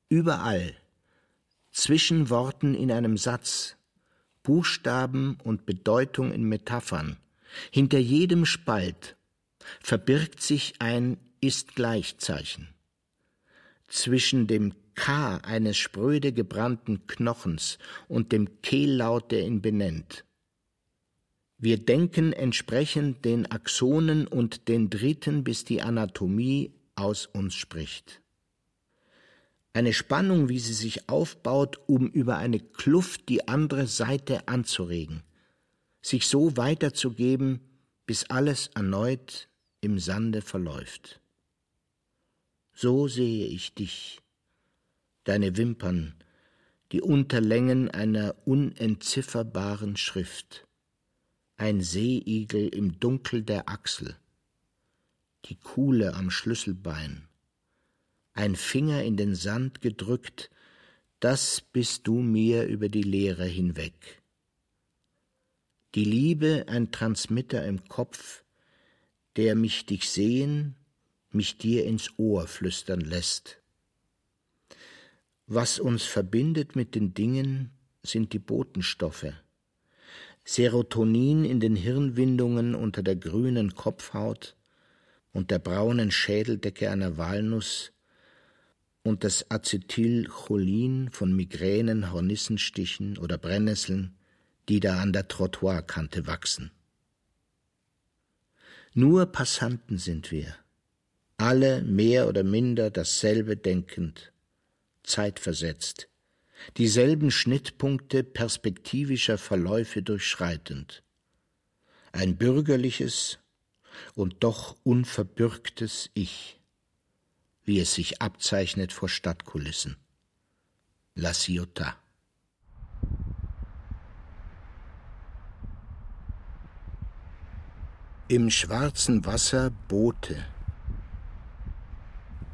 Überall zwischen Worten in einem Satz, Buchstaben und Bedeutung in Metaphern, hinter jedem Spalt verbirgt sich ein Ist-Gleichzeichen. Zwischen dem K eines spröde gebrannten Knochens und dem Kehllaut, der ihn benennt. Wir denken entsprechend den Axonen und den Dritten, bis die Anatomie aus uns spricht eine Spannung, wie sie sich aufbaut, um über eine Kluft die andere Seite anzuregen, sich so weiterzugeben, bis alles erneut im Sande verläuft. So sehe ich dich, deine Wimpern, die Unterlängen einer unentzifferbaren Schrift, ein Seeigel im Dunkel der Achsel, die Kuhle am Schlüsselbein, ein Finger in den Sand gedrückt, das bist du mir über die Leere hinweg. Die Liebe ein Transmitter im Kopf, der mich dich sehen, mich dir ins Ohr flüstern lässt. Was uns verbindet mit den Dingen, sind die Botenstoffe. Serotonin in den Hirnwindungen unter der grünen Kopfhaut und der braunen Schädeldecke einer Walnuss und das Acetylcholin von Migränen, Hornissenstichen oder Brennnesseln, die da an der Trottoirkante wachsen. Nur Passanten sind wir, alle mehr oder minder dasselbe denkend, zeitversetzt, dieselben Schnittpunkte perspektivischer Verläufe durchschreitend. Ein bürgerliches und doch unverbürgtes Ich, wie es sich abzeichnet vor Stadtkulissen. La Ciotat. Im schwarzen Wasser Boote,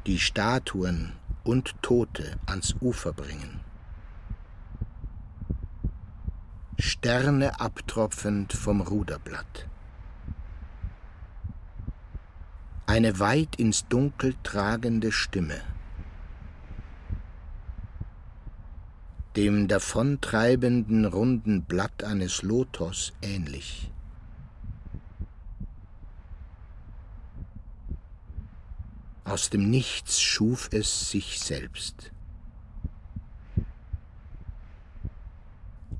die Statuen und Tote ans Ufer bringen. Sterne abtropfend vom Ruderblatt. Eine weit ins Dunkel tragende Stimme. Dem davontreibenden runden Blatt eines Lotos ähnlich. Aus dem Nichts schuf es sich selbst.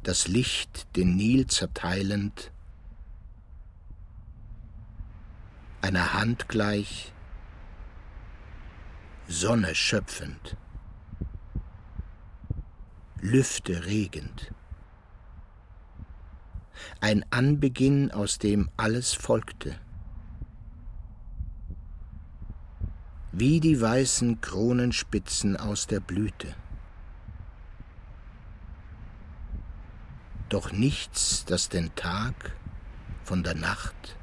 Das Licht den Nil zerteilend, einer Hand gleich, Sonne schöpfend, Lüfte regend, ein Anbeginn, aus dem alles folgte. Wie die weißen Kronenspitzen aus der Blüte. Doch nichts, das den Tag von der Nacht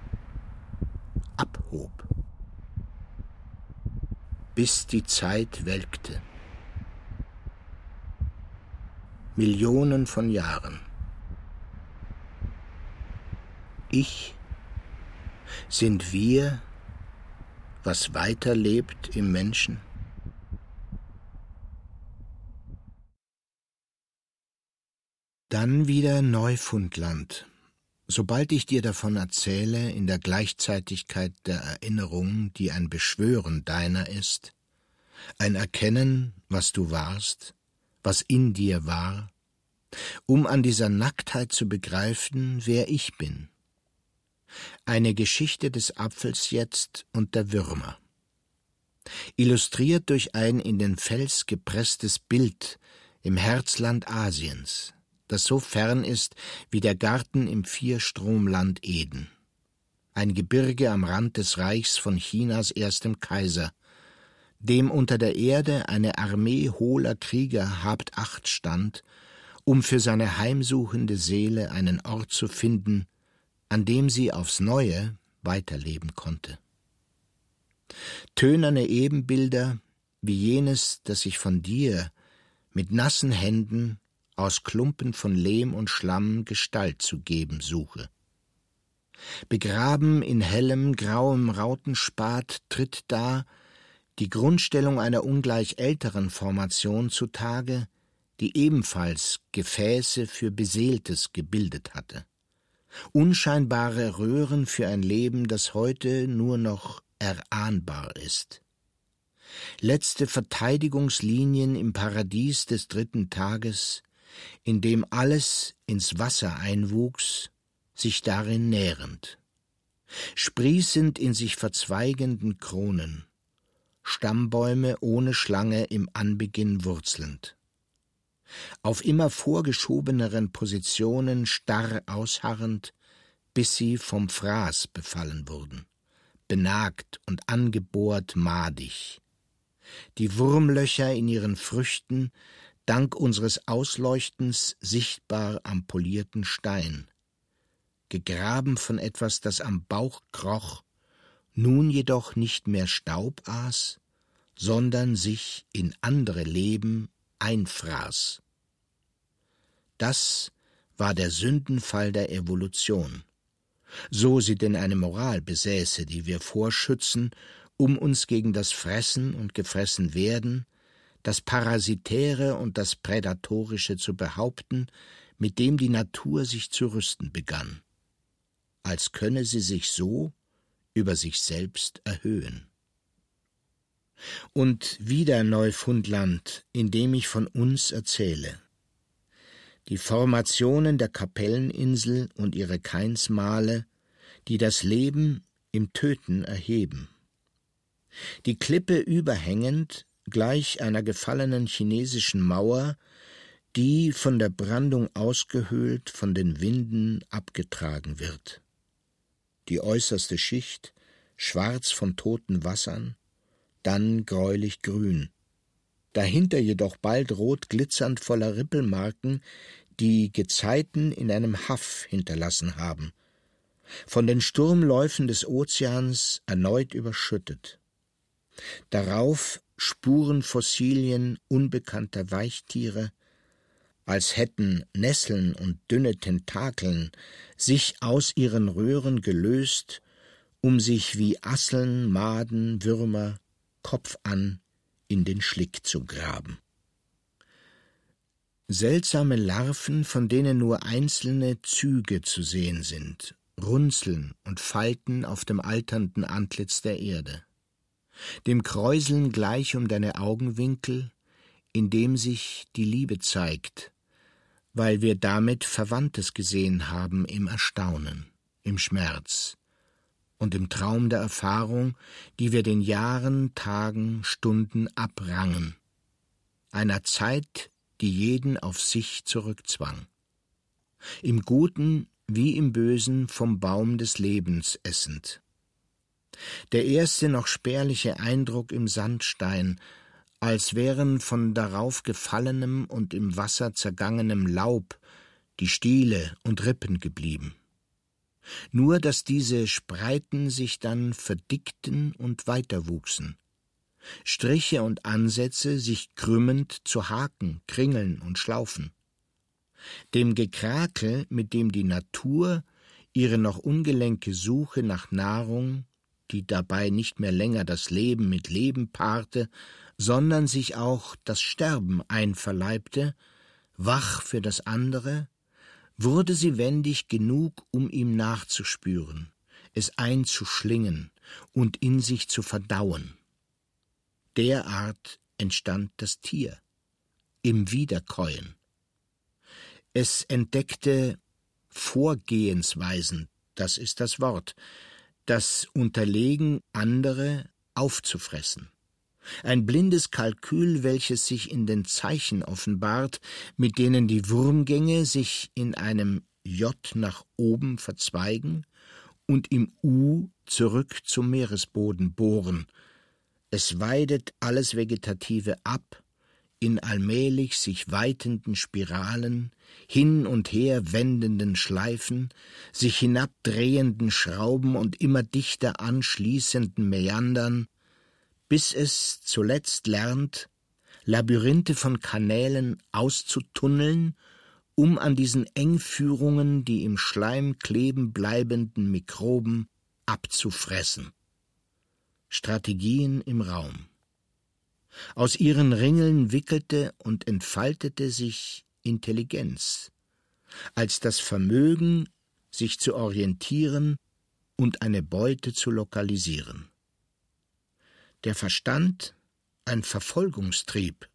abhob, bis die Zeit welkte. Millionen von Jahren. Ich sind wir was weiterlebt im Menschen? Dann wieder Neufundland. Sobald ich dir davon erzähle, in der Gleichzeitigkeit der Erinnerung, die ein Beschwören deiner ist, ein Erkennen, was du warst, was in dir war, um an dieser Nacktheit zu begreifen, wer ich bin. Eine Geschichte des Apfels jetzt und der Würmer. Illustriert durch ein in den Fels gepresstes Bild im Herzland Asiens, das so fern ist wie der Garten im Vierstromland Eden. Ein Gebirge am Rand des Reichs von Chinas erstem Kaiser, dem unter der Erde eine Armee hohler Krieger habt acht stand, um für seine heimsuchende Seele einen Ort zu finden, an dem sie aufs neue weiterleben konnte. Tönerne Ebenbilder wie jenes, das ich von dir mit nassen Händen aus Klumpen von Lehm und Schlamm Gestalt zu geben suche. Begraben in hellem, grauem Rautenspat tritt da die Grundstellung einer ungleich älteren Formation zutage, die ebenfalls Gefäße für Beseeltes gebildet hatte unscheinbare Röhren für ein Leben, das heute nur noch erahnbar ist. Letzte Verteidigungslinien im Paradies des dritten Tages, in dem alles ins Wasser einwuchs, sich darin nährend. Sprießend in sich verzweigenden Kronen, Stammbäume ohne Schlange im Anbeginn wurzelnd auf immer vorgeschobeneren Positionen starr ausharrend, bis sie vom Fraß befallen wurden, benagt und angebohrt madig. Die Wurmlöcher in ihren Früchten dank unseres Ausleuchtens sichtbar am polierten Stein, gegraben von etwas, das am Bauch kroch, nun jedoch nicht mehr Staub aß, sondern sich in andere Leben einfraß. Das war der Sündenfall der Evolution. So sie denn eine Moral besäße, die wir vorschützen, um uns gegen das Fressen und gefressen werden, das Parasitäre und das Prädatorische zu behaupten, mit dem die Natur sich zu rüsten begann, als könne sie sich so über sich selbst erhöhen. Und wieder Neufundland, in dem ich von uns erzähle. Die Formationen der Kapelleninsel und ihre Keinsmale, die das Leben im Töten erheben. Die Klippe überhängend gleich einer gefallenen chinesischen Mauer, die von der Brandung ausgehöhlt von den Winden abgetragen wird. Die äußerste Schicht, schwarz von toten Wassern, dann gräulich grün, dahinter jedoch bald rot glitzernd voller Rippelmarken, die Gezeiten in einem Haff hinterlassen haben, von den Sturmläufen des Ozeans erneut überschüttet. Darauf Spurenfossilien unbekannter Weichtiere, als hätten Nesseln und dünne Tentakeln sich aus ihren Röhren gelöst, um sich wie Asseln, Maden, Würmer kopfan in den Schlick zu graben. Seltsame Larven, von denen nur einzelne Züge zu sehen sind, Runzeln und Falten auf dem alternden Antlitz der Erde. Dem Kräuseln gleich um deine Augenwinkel, in dem sich die Liebe zeigt, weil wir damit Verwandtes gesehen haben im Erstaunen, im Schmerz und im Traum der Erfahrung, die wir den Jahren, Tagen, Stunden abrangen, einer Zeit, die jeden auf sich zurückzwang. Im Guten wie im Bösen vom Baum des Lebens essend. Der erste noch spärliche Eindruck im Sandstein, als wären von darauf gefallenem und im Wasser zergangenem Laub die Stiele und Rippen geblieben. Nur dass diese Spreiten sich dann verdickten und weiterwuchsen. Striche und Ansätze sich krümmend zu Haken, Kringeln und Schlaufen dem Gekrakel, mit dem die Natur ihre noch ungelenke Suche nach Nahrung, die dabei nicht mehr länger das Leben mit Leben paarte, sondern sich auch das Sterben einverleibte, wach für das andere, wurde sie wendig genug, um ihm nachzuspüren, es einzuschlingen und in sich zu verdauen. Derart entstand das Tier im Wiederkäuen. Es entdeckte Vorgehensweisen, das ist das Wort, das Unterlegen andere aufzufressen. Ein blindes Kalkül, welches sich in den Zeichen offenbart, mit denen die Wurmgänge sich in einem J nach oben verzweigen und im U zurück zum Meeresboden bohren. Es weidet alles Vegetative ab in allmählich sich weitenden Spiralen, hin und her wendenden Schleifen, sich hinabdrehenden Schrauben und immer dichter anschließenden Meandern, bis es zuletzt lernt, Labyrinthe von Kanälen auszutunneln, um an diesen Engführungen die im Schleim kleben bleibenden Mikroben abzufressen. Strategien im Raum. Aus ihren Ringeln wickelte und entfaltete sich Intelligenz, als das Vermögen, sich zu orientieren und eine Beute zu lokalisieren. Der Verstand ein Verfolgungstrieb,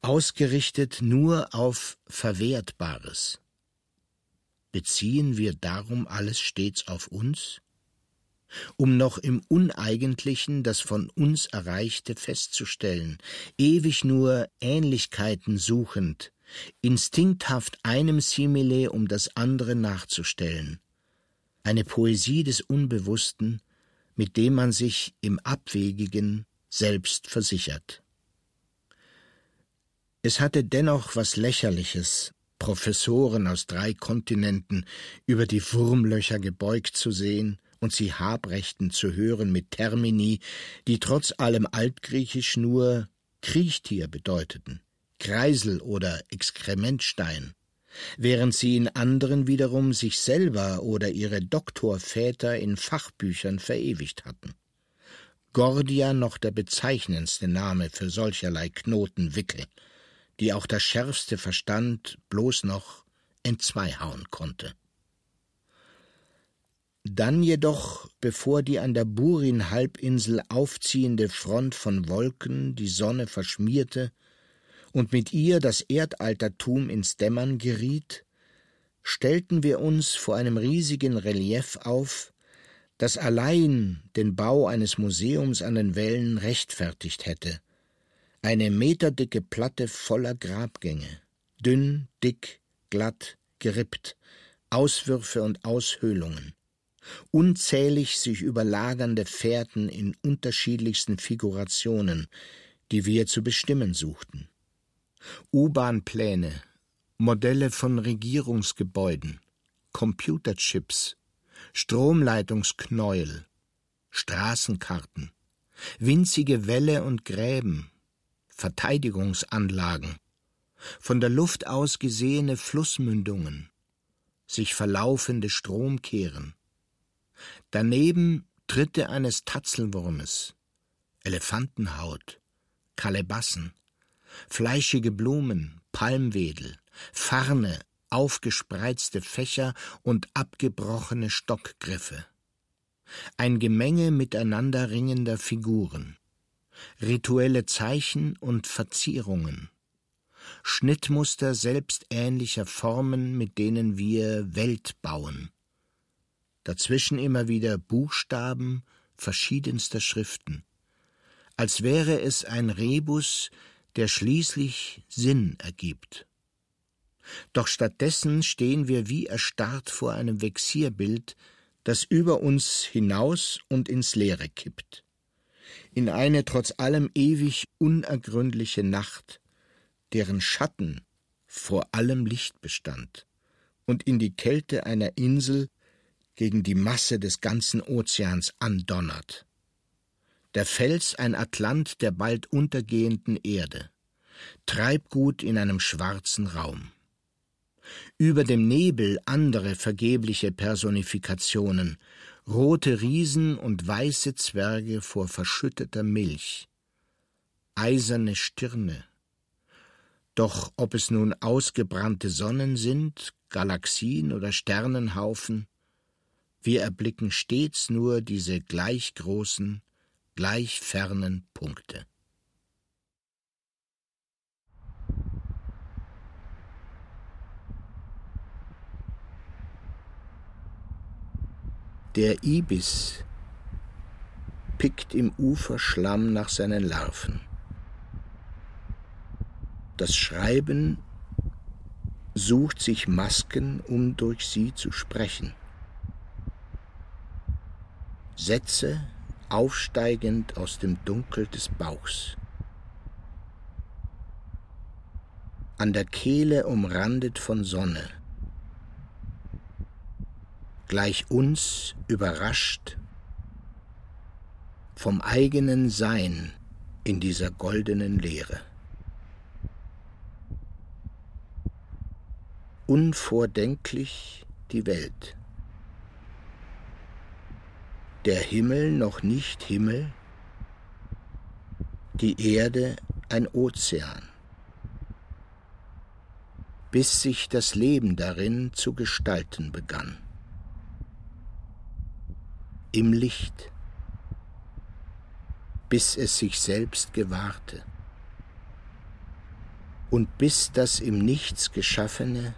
ausgerichtet nur auf Verwertbares. Beziehen wir darum alles stets auf uns? um noch im Uneigentlichen das von uns Erreichte festzustellen, ewig nur Ähnlichkeiten suchend, instinkthaft einem Simile um das andere nachzustellen. Eine Poesie des Unbewussten, mit dem man sich im Abwegigen selbst versichert. Es hatte dennoch was Lächerliches, Professoren aus drei Kontinenten über die Wurmlöcher gebeugt zu sehen und sie Habrechten zu hören mit Termini, die trotz allem Altgriechisch nur Kriechtier bedeuteten, Kreisel oder Exkrementstein, während sie in anderen wiederum sich selber oder ihre Doktorväter in Fachbüchern verewigt hatten. Gordia noch der bezeichnendste Name für solcherlei Knotenwickel, die auch das schärfste Verstand bloß noch entzweihauen konnte. Dann jedoch, bevor die an der Burin-Halbinsel aufziehende Front von Wolken die Sonne verschmierte und mit ihr das Erdaltertum ins Dämmern geriet, stellten wir uns vor einem riesigen Relief auf, das allein den Bau eines Museums an den Wellen rechtfertigt hätte, Eine meterdicke Platte voller Grabgänge, dünn, dick, glatt, gerippt, Auswürfe und Aushöhlungen, unzählig sich überlagernde Fährten in unterschiedlichsten Figurationen, die wir zu bestimmen suchten. U-Bahn-Pläne, Modelle von Regierungsgebäuden, Computerchips, Stromleitungsknäuel, Straßenkarten, winzige Wälle und Gräben, Verteidigungsanlagen, von der Luft aus gesehene Flussmündungen, sich verlaufende Stromkehren, daneben Tritte eines Tatzelwurmes, Elefantenhaut, Kalebassen, fleischige Blumen, Palmwedel, Farne, aufgespreizte Fächer und abgebrochene Stockgriffe. Ein Gemenge miteinander ringender Figuren, rituelle Zeichen und Verzierungen, Schnittmuster selbstähnlicher Formen, mit denen wir Welt bauen. Dazwischen immer wieder Buchstaben verschiedenster Schriften, als wäre es ein Rebus, der schließlich Sinn ergibt. Doch stattdessen stehen wir wie erstarrt vor einem Vexierbild, das über uns hinaus und ins Leere kippt. In eine trotz allem ewig unergründliche Nacht, deren Schatten vor allem Licht bestand und in die Kälte einer Insel gegen die Masse des ganzen Ozeans andonnert. Der Fels ein Atlant der bald untergehenden Erde, Treibgut in einem schwarzen Raum. Über dem Nebel andere vergebliche Personifikationen, rote Riesen und weiße Zwerge vor verschütteter Milch, eiserne Stirne, doch ob es nun ausgebrannte Sonnen sind, Galaxien oder Sternenhaufen, wir erblicken stets nur diese gleich großen, gleich fernen Punkte. Der Ibis pickt im Uferschlamm nach seinen Larven. Das Schreiben sucht sich Masken, um durch sie zu sprechen. Sätze aufsteigend aus dem Dunkel des Bauchs. An der Kehle umrandet von Sonne. Gleich uns überrascht vom eigenen Sein in dieser goldenen Leere. unvordenklich die Welt. Der Himmel noch nicht Himmel, die Erde ein Ozean, bis sich das Leben darin zu gestalten begann. Im Licht, bis es sich selbst gewahrte und bis das im Nichts Geschaffene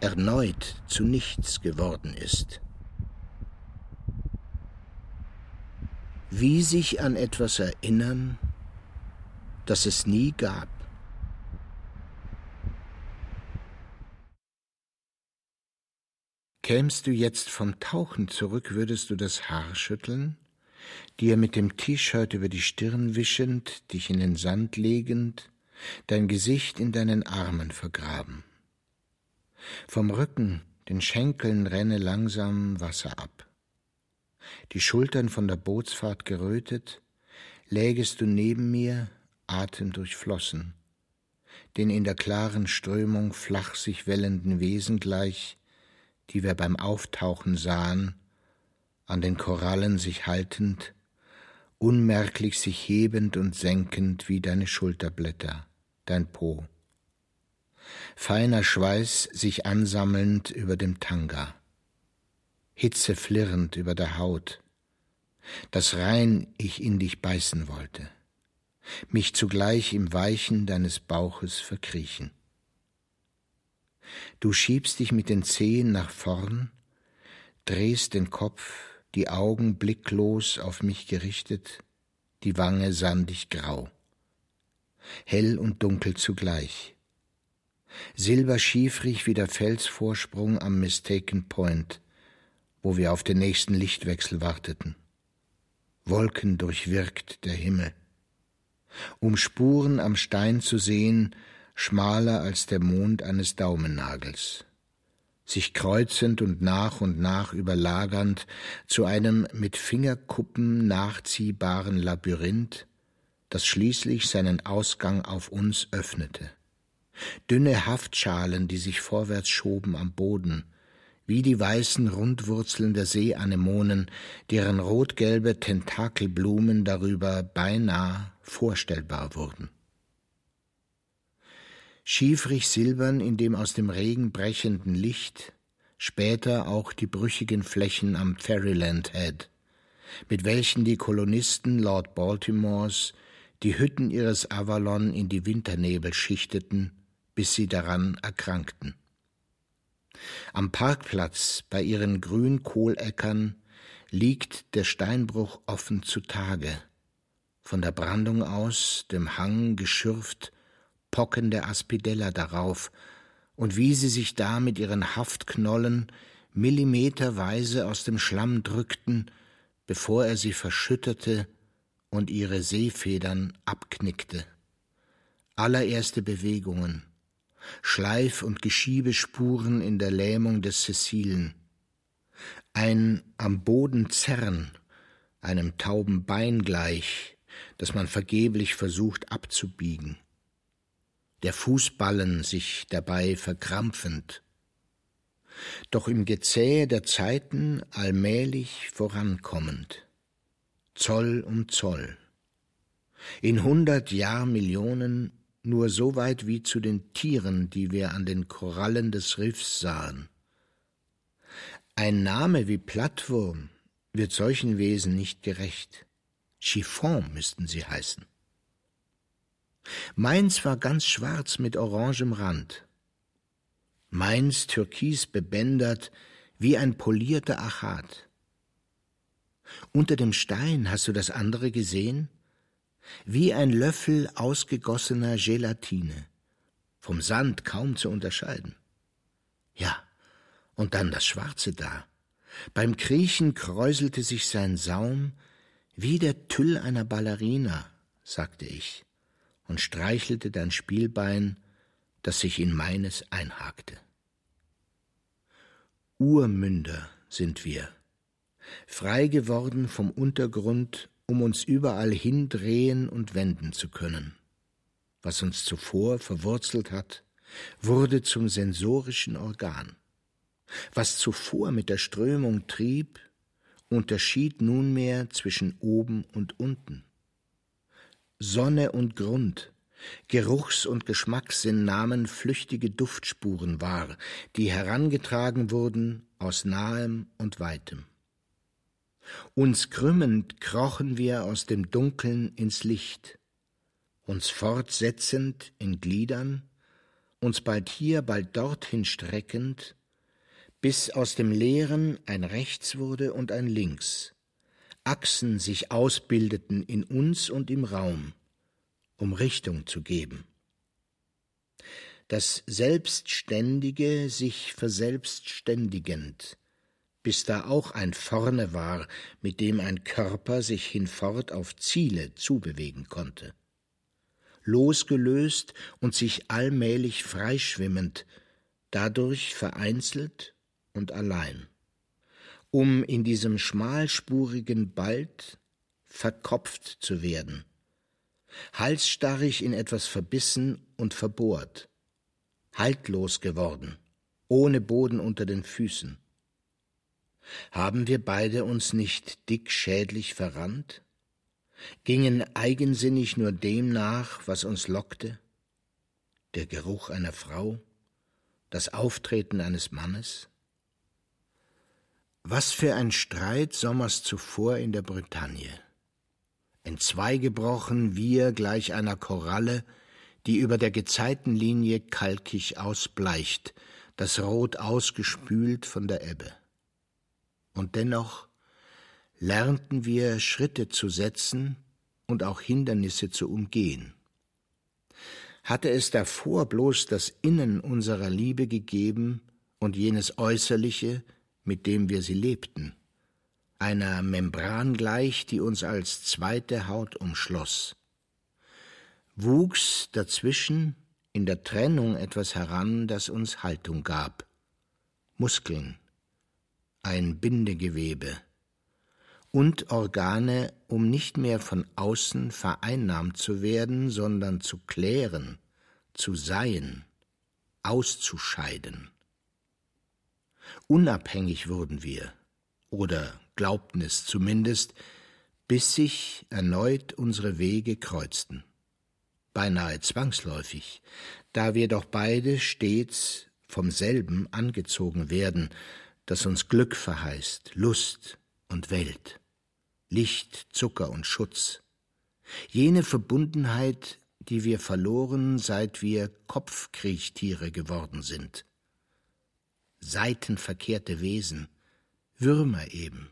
erneut zu nichts geworden ist. Wie sich an etwas erinnern, das es nie gab. Kämst du jetzt vom Tauchen zurück, würdest du das Haar schütteln, dir mit dem T-Shirt über die Stirn wischend, dich in den Sand legend, dein Gesicht in deinen Armen vergraben. Vom Rücken, den Schenkeln renne langsam Wasser ab. Die Schultern von der Bootsfahrt gerötet, lägest du neben mir, Atem durchflossen, den in der klaren Strömung flach sich wellenden Wesen gleich, die wir beim Auftauchen sahen, an den Korallen sich haltend, unmerklich sich hebend und senkend wie deine Schulterblätter, dein Po. Feiner Schweiß sich ansammelnd über dem Tanga, Hitze flirrend über der Haut, dass rein ich in dich beißen wollte, mich zugleich im Weichen deines Bauches verkriechen. Du schiebst dich mit den Zehen nach vorn, drehst den Kopf, die Augen blicklos auf mich gerichtet, die Wange sandig grau. Hell und dunkel zugleich. Silberschiefrig wie der Felsvorsprung am Mistaken Point, wo wir auf den nächsten Lichtwechsel warteten. Wolken durchwirkt der Himmel. Um Spuren am Stein zu sehen, schmaler als der Mond eines Daumennagels sich kreuzend und nach und nach überlagernd zu einem mit Fingerkuppen nachziehbaren Labyrinth, das schließlich seinen Ausgang auf uns öffnete. Dünne Haftschalen, die sich vorwärts schoben am Boden, wie die weißen Rundwurzeln der Seeanemonen, deren rotgelbe Tentakelblumen darüber beinahe vorstellbar wurden. Schiefrig silbern in dem aus dem Regen brechenden Licht, später auch die brüchigen Flächen am Ferryland Head, mit welchen die Kolonisten Lord Baltimores die Hütten ihres Avalon in die Winternebel schichteten, bis sie daran erkrankten. Am Parkplatz bei ihren Grünkohleckern liegt der Steinbruch offen zutage, von der Brandung aus dem Hang geschürft pockende Aspidella darauf, und wie sie sich da mit ihren Haftknollen millimeterweise aus dem Schlamm drückten, bevor er sie verschütterte und ihre Seefedern abknickte. Allererste Bewegungen, Schleif- und Geschiebespuren in der Lähmung des Cecilen, ein am Boden Zerren, einem tauben Bein gleich, das man vergeblich versucht abzubiegen. Der Fußballen sich dabei verkrampfend, doch im Gezähe der Zeiten allmählich vorankommend, Zoll um Zoll, in hundert Jahrmillionen nur so weit wie zu den Tieren, die wir an den Korallen des Riffs sahen. Ein Name wie Plattwurm wird solchen Wesen nicht gerecht. Chiffon müssten sie heißen. Meins war ganz schwarz mit orangem Rand. Meins türkis bebändert wie ein polierter Achat. Unter dem Stein hast du das andere gesehen? Wie ein Löffel ausgegossener Gelatine, vom Sand kaum zu unterscheiden. Ja, und dann das Schwarze da. Beim Kriechen kräuselte sich sein Saum wie der Tüll einer Ballerina, sagte ich und streichelte dein Spielbein, das sich in meines einhakte. Urmünder sind wir, frei geworden vom Untergrund, um uns überall hindrehen und wenden zu können. Was uns zuvor verwurzelt hat, wurde zum sensorischen Organ. Was zuvor mit der Strömung trieb, unterschied nunmehr zwischen oben und unten. Sonne und Grund, Geruchs- und Geschmackssinn nahmen flüchtige Duftspuren wahr, die herangetragen wurden aus nahem und weitem. Uns krümmend krochen wir aus dem Dunkeln ins Licht, uns fortsetzend in Gliedern, uns bald hier, bald dorthin streckend, bis aus dem Leeren ein Rechts wurde und ein Links, Achsen sich ausbildeten in uns und im Raum, um Richtung zu geben. Das Selbstständige sich verselbstständigend, bis da auch ein Vorne war, mit dem ein Körper sich hinfort auf Ziele zubewegen konnte. Losgelöst und sich allmählich freischwimmend, dadurch vereinzelt und allein um in diesem schmalspurigen Bald verkopft zu werden, halsstarrig in etwas verbissen und verbohrt, haltlos geworden, ohne Boden unter den Füßen. Haben wir beide uns nicht dickschädlich verrannt? Gingen eigensinnig nur dem nach, was uns lockte? Der Geruch einer Frau? Das Auftreten eines Mannes? Was für ein Streit sommers zuvor in der Bretagne. Entzweigebrochen wir gleich einer Koralle, die über der Gezeitenlinie kalkig ausbleicht, das Rot ausgespült von der Ebbe. Und dennoch lernten wir Schritte zu setzen und auch Hindernisse zu umgehen. Hatte es davor bloß das Innen unserer Liebe gegeben und jenes Äußerliche, mit dem wir sie lebten, einer Membran gleich, die uns als zweite Haut umschloss, wuchs dazwischen in der Trennung etwas heran, das uns Haltung gab, Muskeln, ein Bindegewebe und Organe, um nicht mehr von außen vereinnahmt zu werden, sondern zu klären, zu sein, auszuscheiden. Unabhängig wurden wir, oder glaubten es zumindest, bis sich erneut unsere Wege kreuzten. Beinahe zwangsläufig, da wir doch beide stets vom selben angezogen werden, das uns Glück verheißt, Lust und Welt, Licht, Zucker und Schutz. Jene Verbundenheit, die wir verloren, seit wir Kopfkriechtiere geworden sind. Seitenverkehrte Wesen, Würmer eben,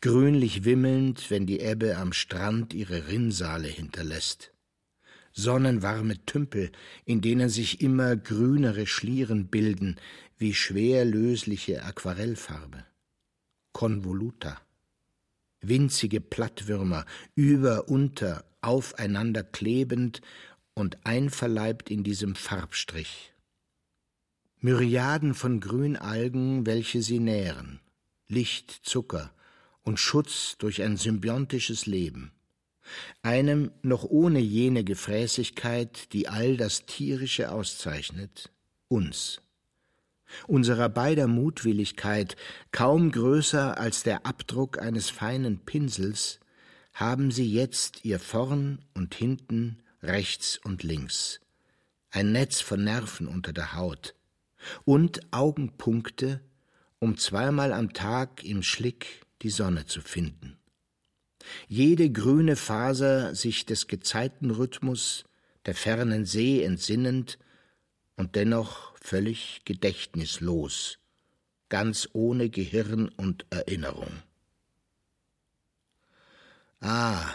grünlich wimmelnd, wenn die Ebbe am Strand ihre Rinnsale hinterlässt. Sonnenwarme Tümpel, in denen sich immer grünere Schlieren bilden, wie schwer lösliche Aquarellfarbe. Konvoluta. Winzige Plattwürmer, über, unter, aufeinander klebend und einverleibt in diesem Farbstrich. Myriaden von Grünalgen, welche sie nähren, Licht, Zucker und Schutz durch ein symbiontisches Leben. Einem noch ohne jene Gefräßigkeit, die all das Tierische auszeichnet, uns unserer beider Mutwilligkeit, kaum größer als der Abdruck eines feinen Pinsels, haben sie jetzt ihr Vorn und Hinten, rechts und links, ein Netz von Nerven unter der Haut und Augenpunkte, um zweimal am Tag im Schlick die Sonne zu finden. Jede grüne Faser sich des Gezeitenrhythmus der fernen See entsinnend und dennoch völlig gedächtnislos, ganz ohne Gehirn und Erinnerung. Ah,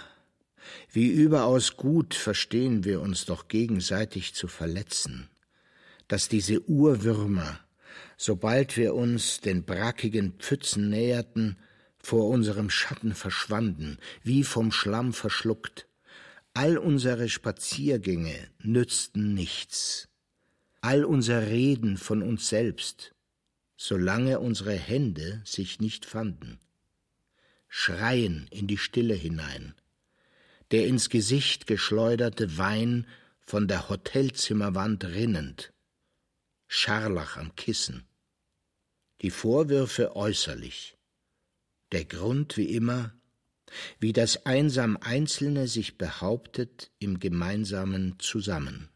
wie überaus gut verstehen wir uns doch gegenseitig zu verletzen, dass diese Urwürmer, sobald wir uns den brackigen Pfützen näherten, vor unserem Schatten verschwanden, wie vom Schlamm verschluckt. All unsere Spaziergänge nützten nichts. All unser Reden von uns selbst, solange unsere Hände sich nicht fanden. Schreien in die Stille hinein, der ins Gesicht geschleuderte Wein von der Hotelzimmerwand rinnend, Scharlach am Kissen, die Vorwürfe äußerlich, der Grund wie immer, wie das einsam Einzelne sich behauptet im gemeinsamen Zusammen.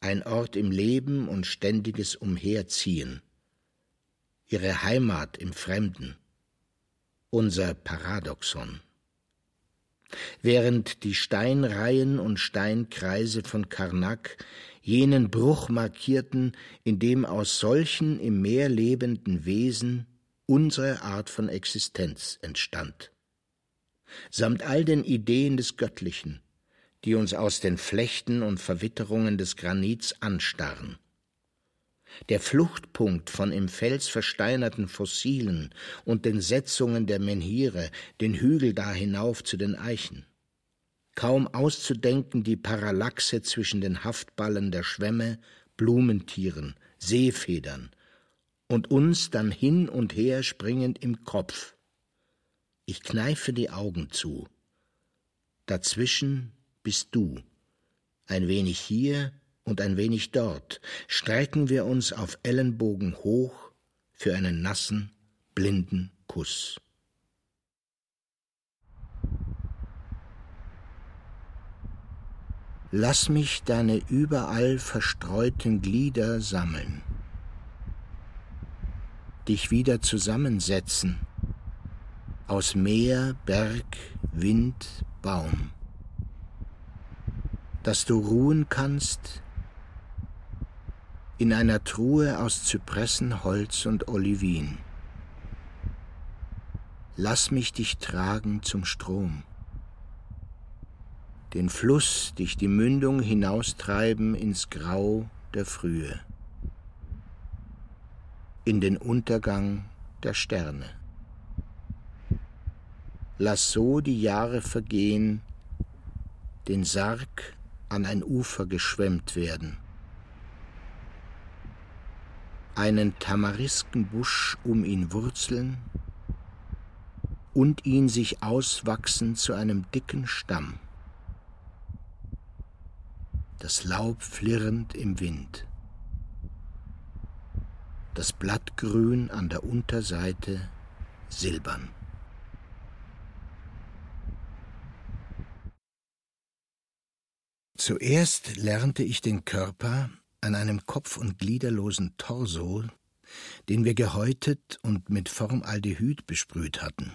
Ein Ort im Leben und ständiges Umherziehen, ihre Heimat im Fremden, unser Paradoxon. Während die Steinreihen und Steinkreise von Karnak jenen Bruch markierten, in dem aus solchen im Meer lebenden Wesen unsere Art von Existenz entstand. Samt all den Ideen des Göttlichen, die uns aus den Flechten und Verwitterungen des Granits anstarren. Der Fluchtpunkt von im Fels versteinerten Fossilen und den Setzungen der Menhire, den Hügel da hinauf zu den Eichen. Kaum auszudenken die Parallaxe zwischen den Haftballen der Schwämme, Blumentieren, Seefedern und uns dann hin und her springend im Kopf. Ich kneife die Augen zu. Dazwischen bist du. Ein wenig hier und ein wenig dort strecken wir uns auf Ellenbogen hoch für einen nassen, blinden Kuss. Lass mich deine überall verstreuten Glieder sammeln, dich wieder zusammensetzen. Aus Meer, Berg, Wind, Baum. Dass du ruhen kannst in einer Truhe aus Zypressen, Holz und Olivin. Lass mich dich tragen zum Strom, den Fluss dich die Mündung hinaustreiben ins Grau der Frühe, in den Untergang der Sterne. Lass so die Jahre vergehen, den Sarg an ein Ufer geschwemmt werden, einen Tamariskenbusch um ihn wurzeln und ihn sich auswachsen zu einem dicken Stamm das Laub flirrend im Wind. Das Blattgrün an der Unterseite silbern. Zuerst lernte ich den Körper an einem kopf- und gliederlosen Torso, den wir gehäutet und mit Formaldehyd besprüht hatten.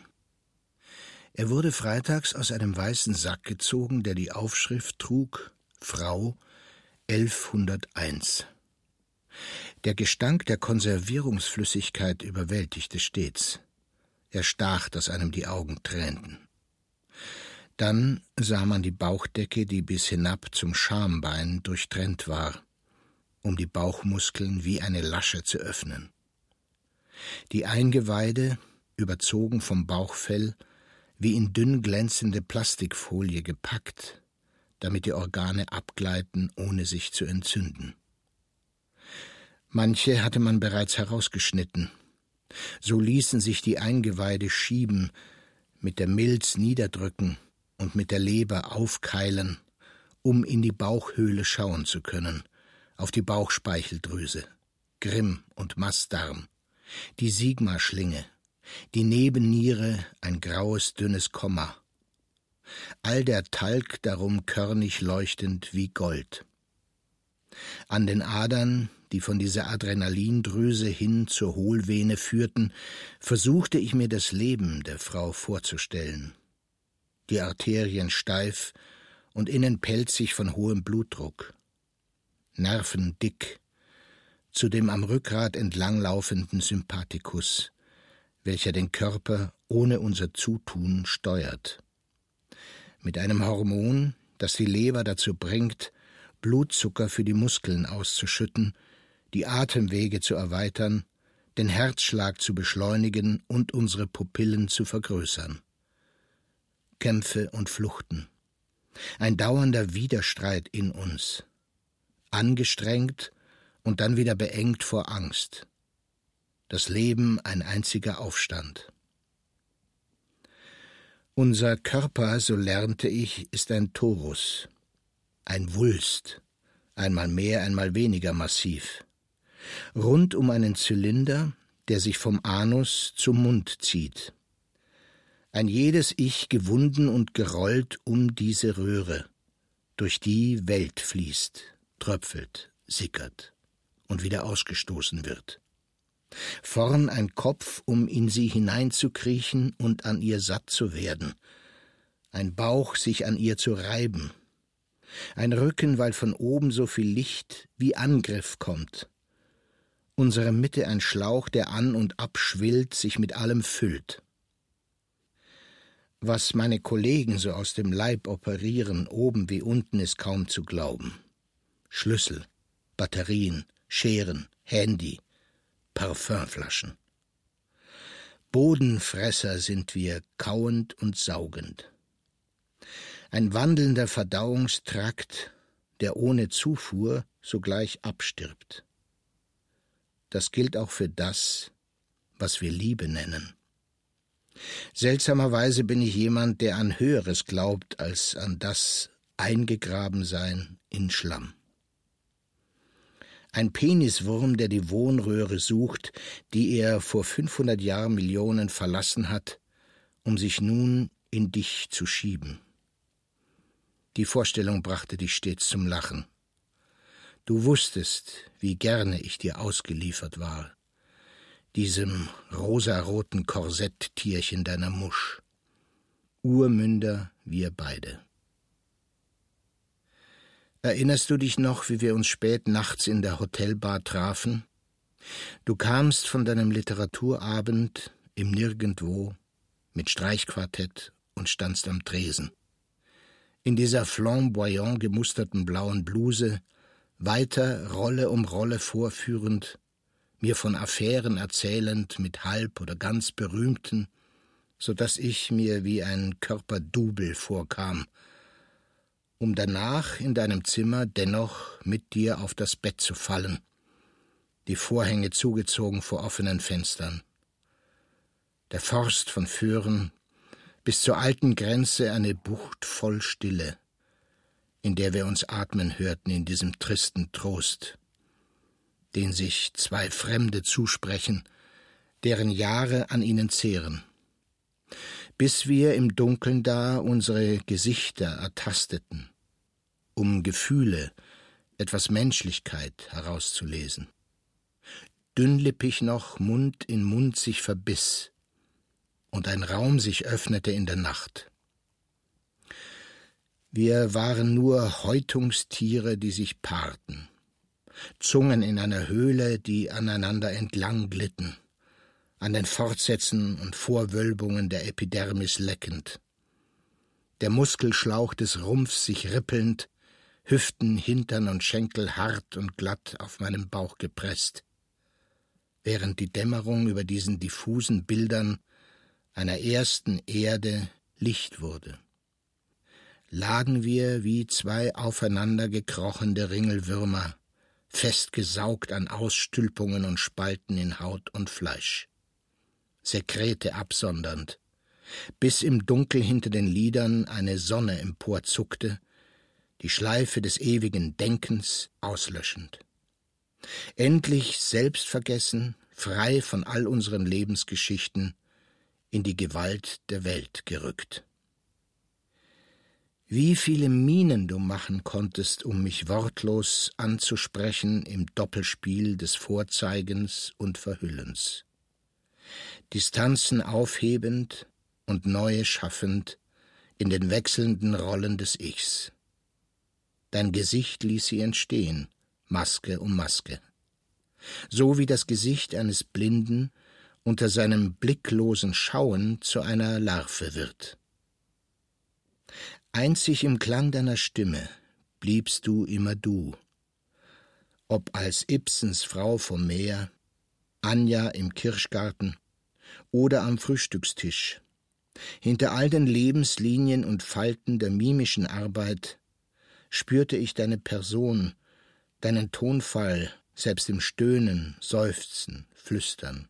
Er wurde freitags aus einem weißen Sack gezogen, der die Aufschrift trug Frau 1101. Der Gestank der Konservierungsflüssigkeit überwältigte stets. Er stach, dass einem die Augen tränten. Dann sah man die Bauchdecke, die bis hinab zum Schambein durchtrennt war, um die Bauchmuskeln wie eine Lasche zu öffnen. Die Eingeweide, überzogen vom Bauchfell, wie in dünn glänzende Plastikfolie gepackt, damit die Organe abgleiten, ohne sich zu entzünden. Manche hatte man bereits herausgeschnitten. So ließen sich die Eingeweide schieben, mit der Milz niederdrücken und mit der Leber aufkeilen, um in die Bauchhöhle schauen zu können, auf die Bauchspeicheldrüse, Grimm und Mastdarm, die Sigma-Schlinge, die Nebenniere, ein graues, dünnes Komma, all der Talg darum körnig leuchtend wie Gold. An den Adern, die von dieser Adrenalindrüse hin zur Hohlvene führten, versuchte ich mir das Leben der Frau vorzustellen. Die Arterien steif und innen pelzig von hohem Blutdruck. Nerven dick, zu dem am Rückgrat entlanglaufenden Sympathikus, welcher den Körper ohne unser Zutun steuert mit einem Hormon, das die Leber dazu bringt, Blutzucker für die Muskeln auszuschütten, die Atemwege zu erweitern, den Herzschlag zu beschleunigen und unsere Pupillen zu vergrößern. Kämpfe und Fluchten. Ein dauernder Widerstreit in uns. Angestrengt und dann wieder beengt vor Angst. Das Leben ein einziger Aufstand. Unser Körper, so lernte ich, ist ein Torus, ein Wulst, einmal mehr, einmal weniger massiv, rund um einen Zylinder, der sich vom Anus zum Mund zieht. Ein jedes Ich gewunden und gerollt um diese Röhre, durch die Welt fließt, tröpfelt, sickert und wieder ausgestoßen wird. Vorn ein Kopf, um in sie hineinzukriechen und an ihr satt zu werden, ein Bauch, sich an ihr zu reiben, ein Rücken, weil von oben so viel Licht wie Angriff kommt, unsere Mitte ein Schlauch, der an und abschwillt, sich mit allem füllt. Was meine Kollegen so aus dem Leib operieren, oben wie unten, ist kaum zu glauben. Schlüssel, Batterien, Scheren, Handy, Parfümflaschen. Bodenfresser sind wir, kauend und saugend. Ein wandelnder Verdauungstrakt, der ohne Zufuhr sogleich abstirbt. Das gilt auch für das, was wir Liebe nennen. Seltsamerweise bin ich jemand, der an Höheres glaubt als an das Eingegrabensein in Schlamm ein Peniswurm, der die Wohnröhre sucht, die er vor 500 Jahrmillionen verlassen hat, um sich nun in dich zu schieben. Die Vorstellung brachte dich stets zum Lachen. Du wusstest, wie gerne ich dir ausgeliefert war, diesem rosaroten Korsetttierchen deiner Musch. Urmünder wir beide. Erinnerst du dich noch, wie wir uns spät nachts in der Hotelbar trafen? Du kamst von deinem Literaturabend im Nirgendwo mit Streichquartett und standst am Tresen. in dieser flamboyant gemusterten blauen Bluse, weiter Rolle um Rolle vorführend, mir von Affären erzählend mit halb oder ganz berühmten, so dass ich mir wie ein Körperdubel vorkam, um danach in deinem Zimmer dennoch mit dir auf das Bett zu fallen, die Vorhänge zugezogen vor offenen Fenstern. Der Forst von Föhren, bis zur alten Grenze eine Bucht voll Stille, in der wir uns atmen hörten in diesem tristen Trost, den sich zwei Fremde zusprechen, deren Jahre an ihnen zehren, bis wir im Dunkeln da unsere Gesichter ertasteten, um Gefühle, etwas Menschlichkeit herauszulesen. Dünnlippig noch Mund in Mund sich verbiss, und ein Raum sich öffnete in der Nacht. Wir waren nur Häutungstiere, die sich paarten, Zungen in einer Höhle, die aneinander entlang glitten, an den Fortsätzen und Vorwölbungen der Epidermis leckend, der Muskelschlauch des Rumpfs sich rippelnd, Hüften, Hintern und Schenkel hart und glatt auf meinem Bauch gepresst, während die Dämmerung über diesen diffusen Bildern einer ersten Erde Licht wurde. Lagen wir wie zwei aufeinander gekrochende Ringelwürmer, festgesaugt an Ausstülpungen und Spalten in Haut und Fleisch. Sekrete absondernd, bis im Dunkel hinter den Lidern eine Sonne emporzuckte, die Schleife des ewigen Denkens auslöschend. Endlich selbstvergessen, frei von all unseren Lebensgeschichten, in die Gewalt der Welt gerückt. Wie viele Mienen du machen konntest, um mich wortlos anzusprechen im Doppelspiel des Vorzeigens und Verhüllens. Distanzen aufhebend und neue schaffend in den wechselnden Rollen des Ichs. Dein Gesicht ließ sie entstehen, Maske um Maske. So wie das Gesicht eines Blinden unter seinem blicklosen Schauen zu einer Larve wird. Einzig im Klang deiner Stimme bliebst du immer du, ob als Ibsens Frau vom Meer, Anja im Kirschgarten oder am Frühstückstisch. Hinter all den Lebenslinien und Falten der mimischen Arbeit spürte ich deine Person, deinen Tonfall, selbst im Stöhnen, Seufzen, Flüstern.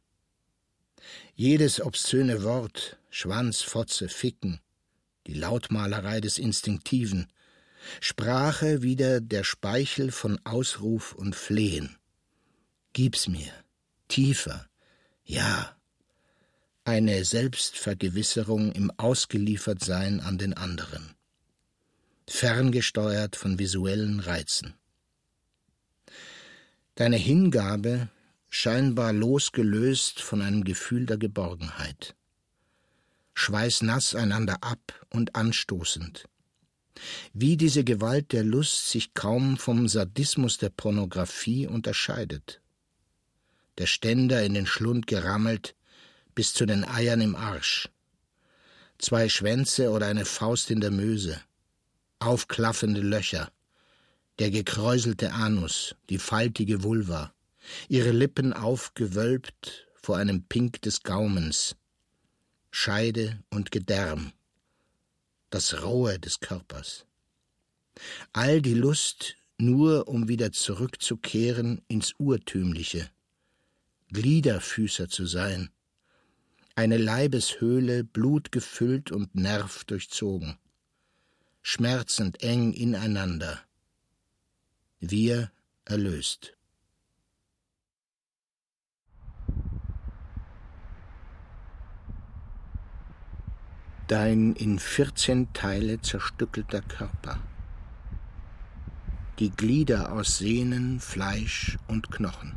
Jedes obszöne Wort, Schwanz, Fotze, Ficken, die Lautmalerei des Instinktiven, Sprache wieder der Speichel von Ausruf und Flehen. Gib's mir, tiefer, ja, eine Selbstvergewisserung im Ausgeliefertsein an den anderen, ferngesteuert von visuellen Reizen. Deine Hingabe scheinbar losgelöst von einem Gefühl der Geborgenheit. Schweißnass einander ab und anstoßend. Wie diese Gewalt der Lust sich kaum vom Sadismus der Pornografie unterscheidet. Der Ständer in den Schlund gerammelt, bis zu den Eiern im Arsch. Zwei Schwänze oder eine Faust in der Möse. Aufklaffende Löcher. Der gekräuselte Anus, die faltige Vulva ihre Lippen aufgewölbt vor einem Pink des Gaumens, Scheide und Gedärm, das Rohe des Körpers. All die Lust nur, um wieder zurückzukehren ins Urtümliche, Gliederfüßer zu sein, eine Leibeshöhle blutgefüllt und nerv durchzogen, schmerzend eng ineinander, wir erlöst. Dein in vierzehn Teile zerstückelter Körper. Die Glieder aus Sehnen, Fleisch und Knochen.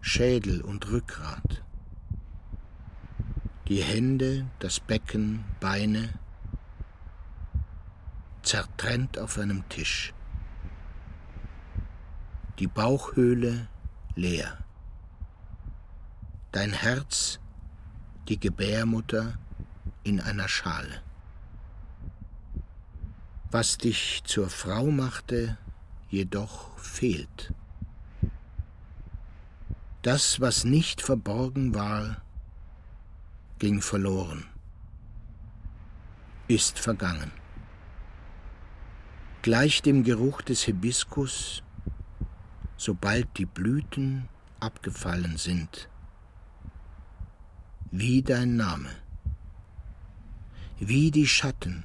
Schädel und Rückgrat. Die Hände, das Becken, Beine, zertrennt auf einem Tisch. Die Bauchhöhle leer. Dein Herz, die Gebärmutter, in einer Schale. Was dich zur Frau machte, jedoch fehlt. Das, was nicht verborgen war, ging verloren, ist vergangen. Gleich dem Geruch des Hibiskus, sobald die Blüten abgefallen sind, wie dein Name, wie die Schatten,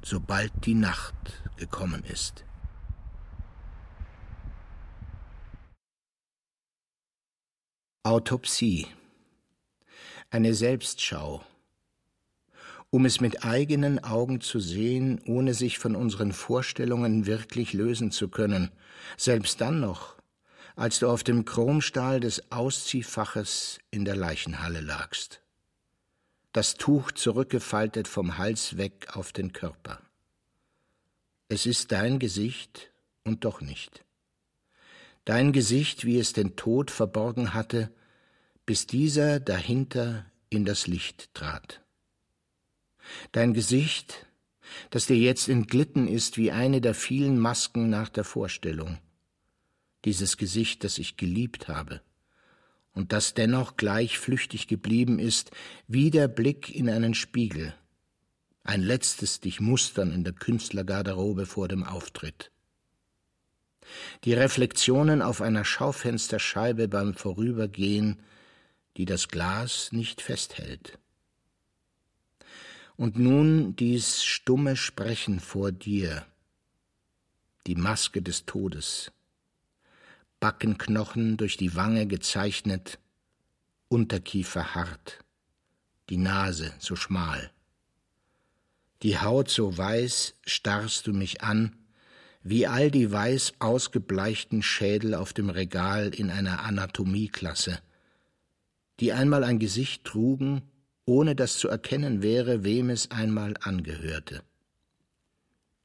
sobald die Nacht gekommen ist. Autopsie. Eine Selbstschau. Um es mit eigenen Augen zu sehen, ohne sich von unseren Vorstellungen wirklich lösen zu können, selbst dann noch, als du auf dem Chromstahl des Ausziehfaches in der Leichenhalle lagst. Das Tuch zurückgefaltet vom Hals weg auf den Körper. Es ist dein Gesicht und doch nicht dein Gesicht, wie es den Tod verborgen hatte, bis dieser dahinter in das Licht trat. Dein Gesicht, das dir jetzt entglitten ist wie eine der vielen Masken nach der Vorstellung. Dieses Gesicht, das ich geliebt habe und das dennoch gleich flüchtig geblieben ist, wie der Blick in einen Spiegel. Ein letztes dich mustern in der Künstlergarderobe vor dem Auftritt die Reflexionen auf einer Schaufensterscheibe beim Vorübergehen, die das Glas nicht festhält. Und nun dies stumme Sprechen vor dir, die Maske des Todes, Backenknochen durch die Wange gezeichnet, Unterkiefer hart, die Nase so schmal. Die Haut so weiß starrst du mich an, wie all die weiß ausgebleichten Schädel auf dem Regal in einer Anatomieklasse, die einmal ein Gesicht trugen, ohne dass zu erkennen wäre, wem es einmal angehörte.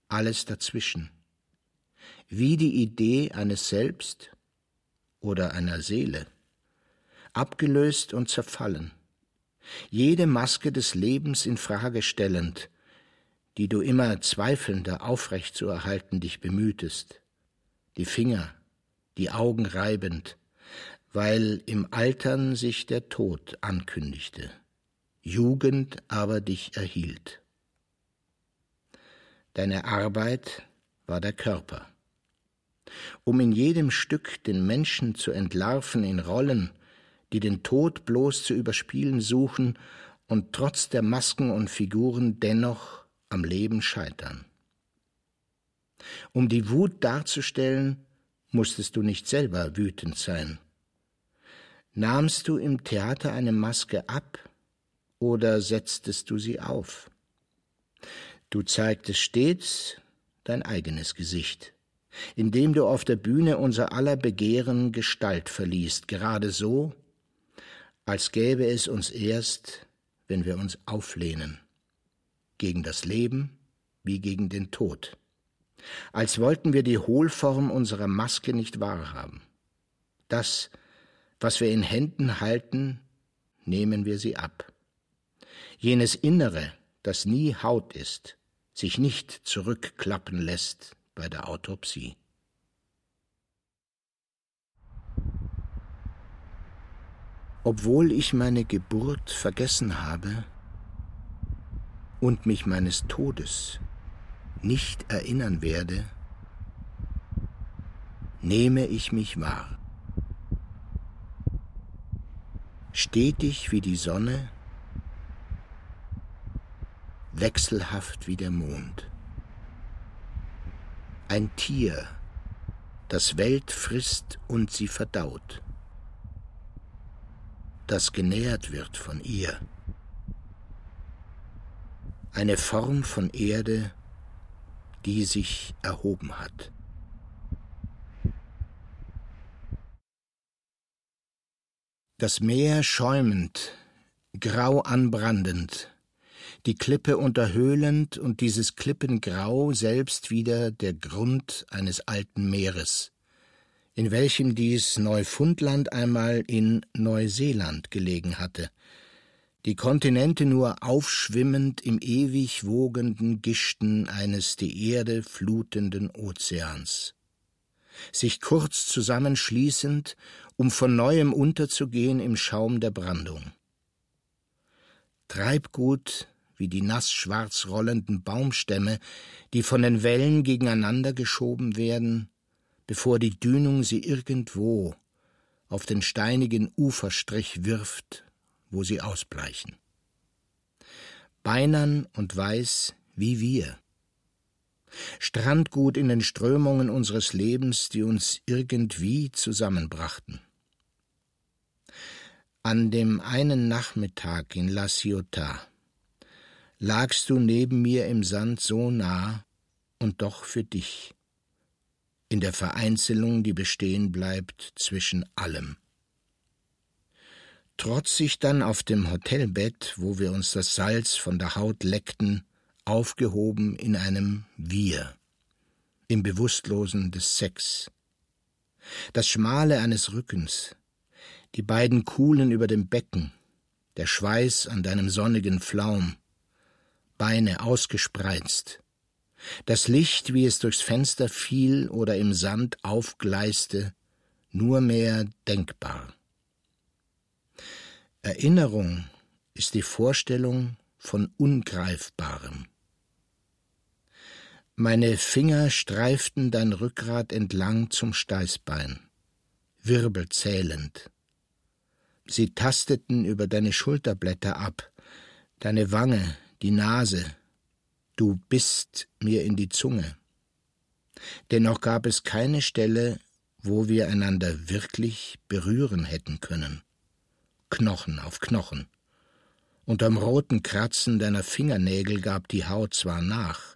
Alles dazwischen, wie die Idee eines Selbst oder einer Seele, abgelöst und zerfallen, jede Maske des Lebens in Frage stellend, die du immer zweifelnder aufrecht zu erhalten dich bemühtest, die Finger, die Augen reibend, weil im Altern sich der Tod ankündigte, Jugend aber dich erhielt. Deine Arbeit war der Körper. Um in jedem Stück den Menschen zu entlarven in Rollen, die den Tod bloß zu überspielen suchen und trotz der Masken und Figuren dennoch am Leben scheitern. Um die Wut darzustellen, musstest du nicht selber wütend sein. Nahmst du im Theater eine Maske ab oder setztest du sie auf? Du zeigtest stets dein eigenes Gesicht, indem du auf der Bühne unser aller Begehren Gestalt verliest, gerade so, als gäbe es uns erst, wenn wir uns auflehnen gegen das Leben wie gegen den Tod, als wollten wir die Hohlform unserer Maske nicht wahrhaben. Das, was wir in Händen halten, nehmen wir sie ab. Jenes Innere, das nie Haut ist, sich nicht zurückklappen lässt bei der Autopsie. Obwohl ich meine Geburt vergessen habe, und mich meines Todes nicht erinnern werde, nehme ich mich wahr. Stetig wie die Sonne, wechselhaft wie der Mond. Ein Tier, das Welt frisst und sie verdaut, das genährt wird von ihr eine Form von Erde, die sich erhoben hat. Das Meer schäumend, grau anbrandend, die Klippe unterhöhlend und dieses Klippengrau selbst wieder der Grund eines alten Meeres, in welchem dies Neufundland einmal in Neuseeland gelegen hatte, die Kontinente nur aufschwimmend im ewig wogenden Gischten eines die Erde flutenden Ozeans, sich kurz zusammenschließend, um von neuem unterzugehen im Schaum der Brandung. Treibgut wie die nassschwarz rollenden Baumstämme, die von den Wellen gegeneinander geschoben werden, bevor die Dünung sie irgendwo auf den steinigen Uferstrich wirft, wo sie ausbleichen. Beinern und weiß wie wir. Strandgut in den Strömungen unseres Lebens, die uns irgendwie zusammenbrachten. An dem einen Nachmittag in La Ciotat lagst du neben mir im Sand so nah und doch für dich, in der Vereinzelung, die bestehen bleibt zwischen allem. Trotzig dann auf dem Hotelbett, wo wir uns das Salz von der Haut leckten, aufgehoben in einem Wir, im Bewusstlosen des Sex. Das Schmale eines Rückens, die beiden Kuhlen über dem Becken, der Schweiß an deinem sonnigen Flaum, Beine ausgespreizt, das Licht, wie es durchs Fenster fiel oder im Sand aufgleiste, nur mehr denkbar. Erinnerung ist die Vorstellung von Ungreifbarem. Meine Finger streiften dein Rückgrat entlang zum Steißbein, wirbelzählend. Sie tasteten über deine Schulterblätter ab, deine Wange, die Nase, du bist mir in die Zunge. Dennoch gab es keine Stelle, wo wir einander wirklich berühren hätten können. Knochen auf Knochen. Unterm roten Kratzen deiner Fingernägel gab die Haut zwar nach,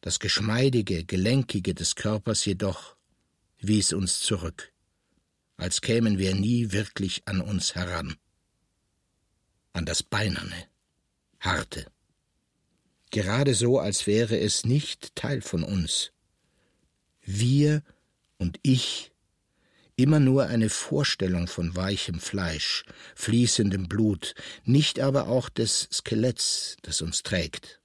das Geschmeidige, Gelenkige des Körpers jedoch wies uns zurück, als kämen wir nie wirklich an uns heran. An das Beinerne, Harte gerade so, als wäre es nicht Teil von uns. Wir und ich, immer nur eine Vorstellung von weichem Fleisch, fließendem Blut, nicht aber auch des Skeletts, das uns trägt,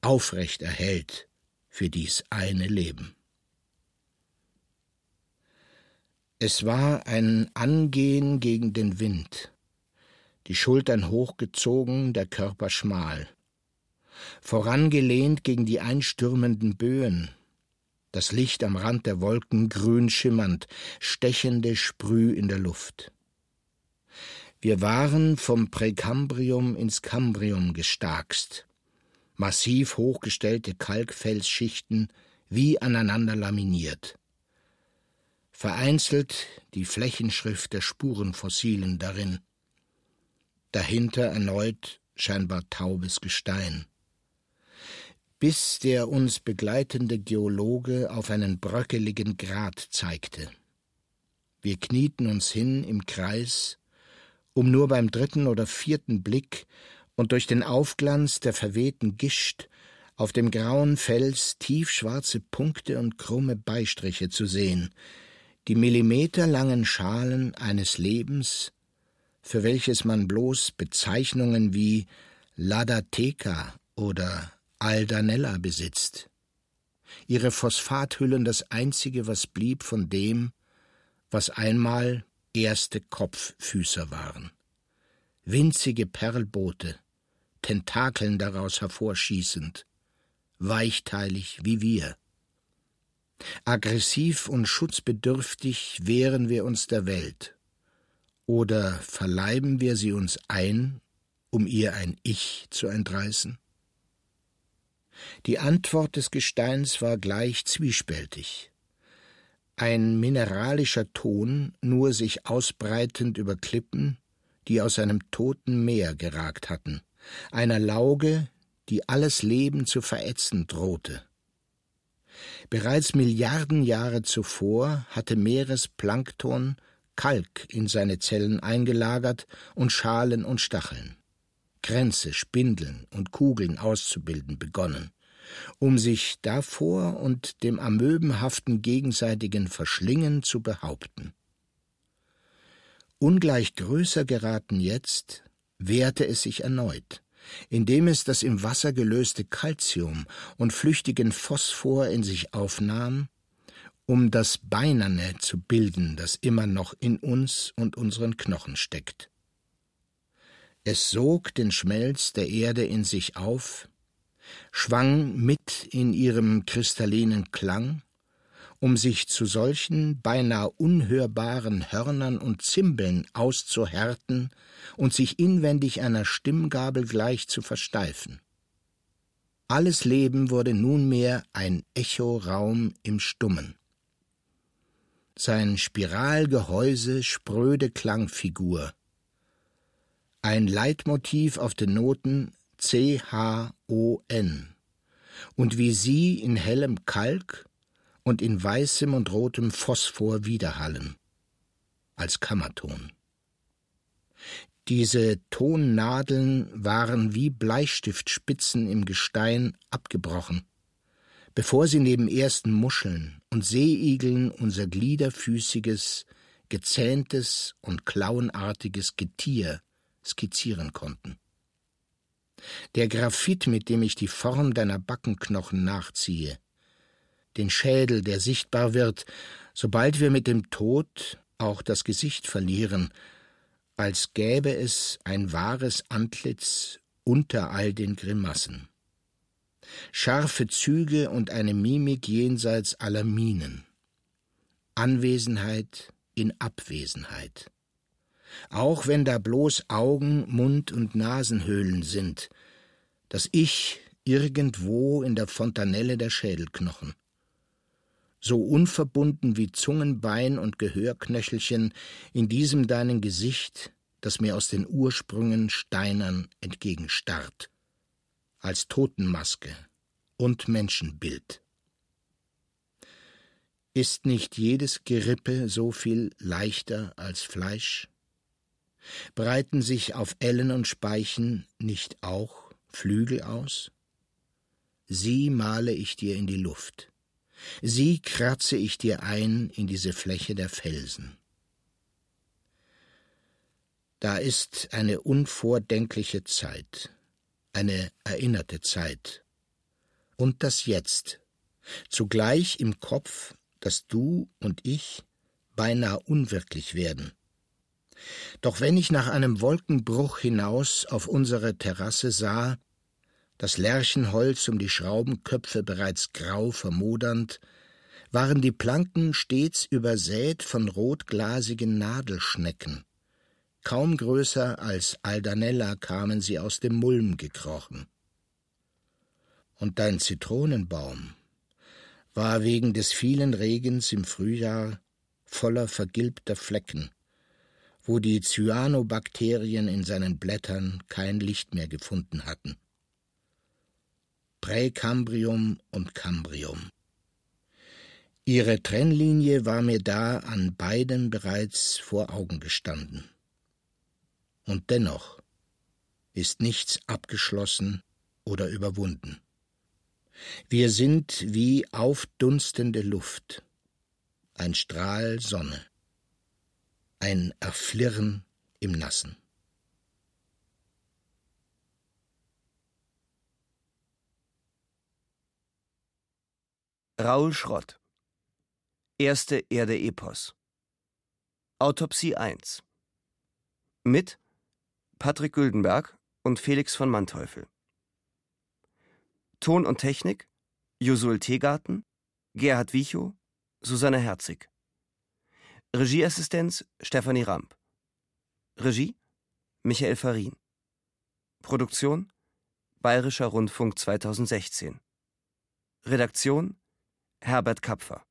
aufrecht erhält für dies eine Leben. Es war ein Angehen gegen den Wind, die Schultern hochgezogen, der Körper schmal vorangelehnt gegen die einstürmenden Böen, das Licht am Rand der Wolken grün schimmernd, stechende Sprüh in der Luft. Wir waren vom Präkambrium ins Kambrium gestarkst, massiv hochgestellte Kalkfelsschichten wie aneinander laminiert. Vereinzelt die Flächenschrift der Spurenfossilen darin. Dahinter erneut scheinbar taubes Gestein bis der uns begleitende Geologe auf einen bröckeligen Grat zeigte. Wir knieten uns hin im Kreis, um nur beim dritten oder vierten Blick und durch den Aufglanz der verwehten Gischt auf dem grauen Fels tiefschwarze Punkte und krumme Beistriche zu sehen, die millimeterlangen Schalen eines Lebens, für welches man bloß Bezeichnungen wie Ladateca oder Aldanella besitzt. Ihre Phosphathüllen das einzige, was blieb von dem, was einmal erste Kopffüßer waren. Winzige Perlboote, Tentakeln daraus hervorschießend, weichteilig wie wir. Aggressiv und schutzbedürftig wehren wir uns der Welt. Oder verleiben wir sie uns ein, um ihr ein Ich zu entreißen? Die Antwort des Gesteins war gleich zwiespältig. Ein mineralischer Ton, nur sich ausbreitend über Klippen, die aus einem toten Meer geragt hatten, einer Lauge, die alles Leben zu verätzen drohte. Bereits Milliarden Jahre zuvor hatte Meeresplankton Kalk in seine Zellen eingelagert und Schalen und Stacheln. Kränze, Spindeln und Kugeln auszubilden begonnen, um sich davor und dem amöbenhaften gegenseitigen Verschlingen zu behaupten. Ungleich größer geraten jetzt, wehrte es sich erneut, indem es das im Wasser gelöste Calcium und flüchtigen Phosphor in sich aufnahm, um das Beinerne zu bilden, das immer noch in uns und unseren Knochen steckt. Es sog den Schmelz der Erde in sich auf, schwang mit in ihrem kristallinen Klang, um sich zu solchen beinahe unhörbaren Hörnern und Zimbeln auszuhärten und sich inwendig einer Stimmgabel gleich zu versteifen. Alles Leben wurde nunmehr ein Echoraum im Stummen. Sein Spiralgehäuse spröde Klangfigur, ein Leitmotiv auf den Noten C, H, O, N. Und wie sie in hellem Kalk und in weißem und rotem Phosphor widerhallen, als Kammerton. Diese Tonnadeln waren wie Bleistiftspitzen im Gestein abgebrochen, bevor sie neben ersten Muscheln und Seeigeln unser gliederfüßiges, gezähntes und klauenartiges Getier skizzieren konnten. Der Graphit, mit dem ich die Form deiner Backenknochen nachziehe, den Schädel, der sichtbar wird, sobald wir mit dem Tod auch das Gesicht verlieren, als gäbe es ein wahres Antlitz unter all den Grimassen. Scharfe Züge und eine Mimik jenseits aller Mienen. Anwesenheit in Abwesenheit auch wenn da bloß Augen, Mund und Nasenhöhlen sind, das Ich irgendwo in der Fontanelle der Schädelknochen. So unverbunden wie Zungenbein und Gehörknöchelchen in diesem deinen Gesicht, das mir aus den Ursprüngen steinern entgegenstarrt, als Totenmaske und Menschenbild. Ist nicht jedes Gerippe so viel leichter als Fleisch? Breiten sich auf Ellen und Speichen nicht auch Flügel aus? Sie male ich dir in die Luft, sie kratze ich dir ein in diese Fläche der Felsen. Da ist eine unvordenkliche Zeit, eine erinnerte Zeit, und das Jetzt, zugleich im Kopf, dass du und ich beinahe unwirklich werden, doch wenn ich nach einem Wolkenbruch hinaus auf unsere Terrasse sah, das Lärchenholz um die Schraubenköpfe bereits grau vermodernd, waren die Planken stets übersät von rotglasigen Nadelschnecken. Kaum größer als Aldanella kamen sie aus dem Mulm gekrochen. Und dein Zitronenbaum war wegen des vielen Regens im Frühjahr voller vergilbter Flecken wo die Cyanobakterien in seinen Blättern kein Licht mehr gefunden hatten. Präkambrium und Cambrium. Ihre Trennlinie war mir da an beiden bereits vor Augen gestanden. Und dennoch ist nichts abgeschlossen oder überwunden. Wir sind wie aufdunstende Luft, ein Strahl Sonne ein Erflirren im Nassen. Raul Schrott Erste Erde-Epos Autopsie 1 Mit Patrick Güldenberg und Felix von Manteuffel Ton und Technik Josul Teegarten, Gerhard Wichow, Susanne Herzig Regieassistenz Stefanie Ramp. Regie Michael Farin. Produktion Bayerischer Rundfunk 2016. Redaktion Herbert Kapfer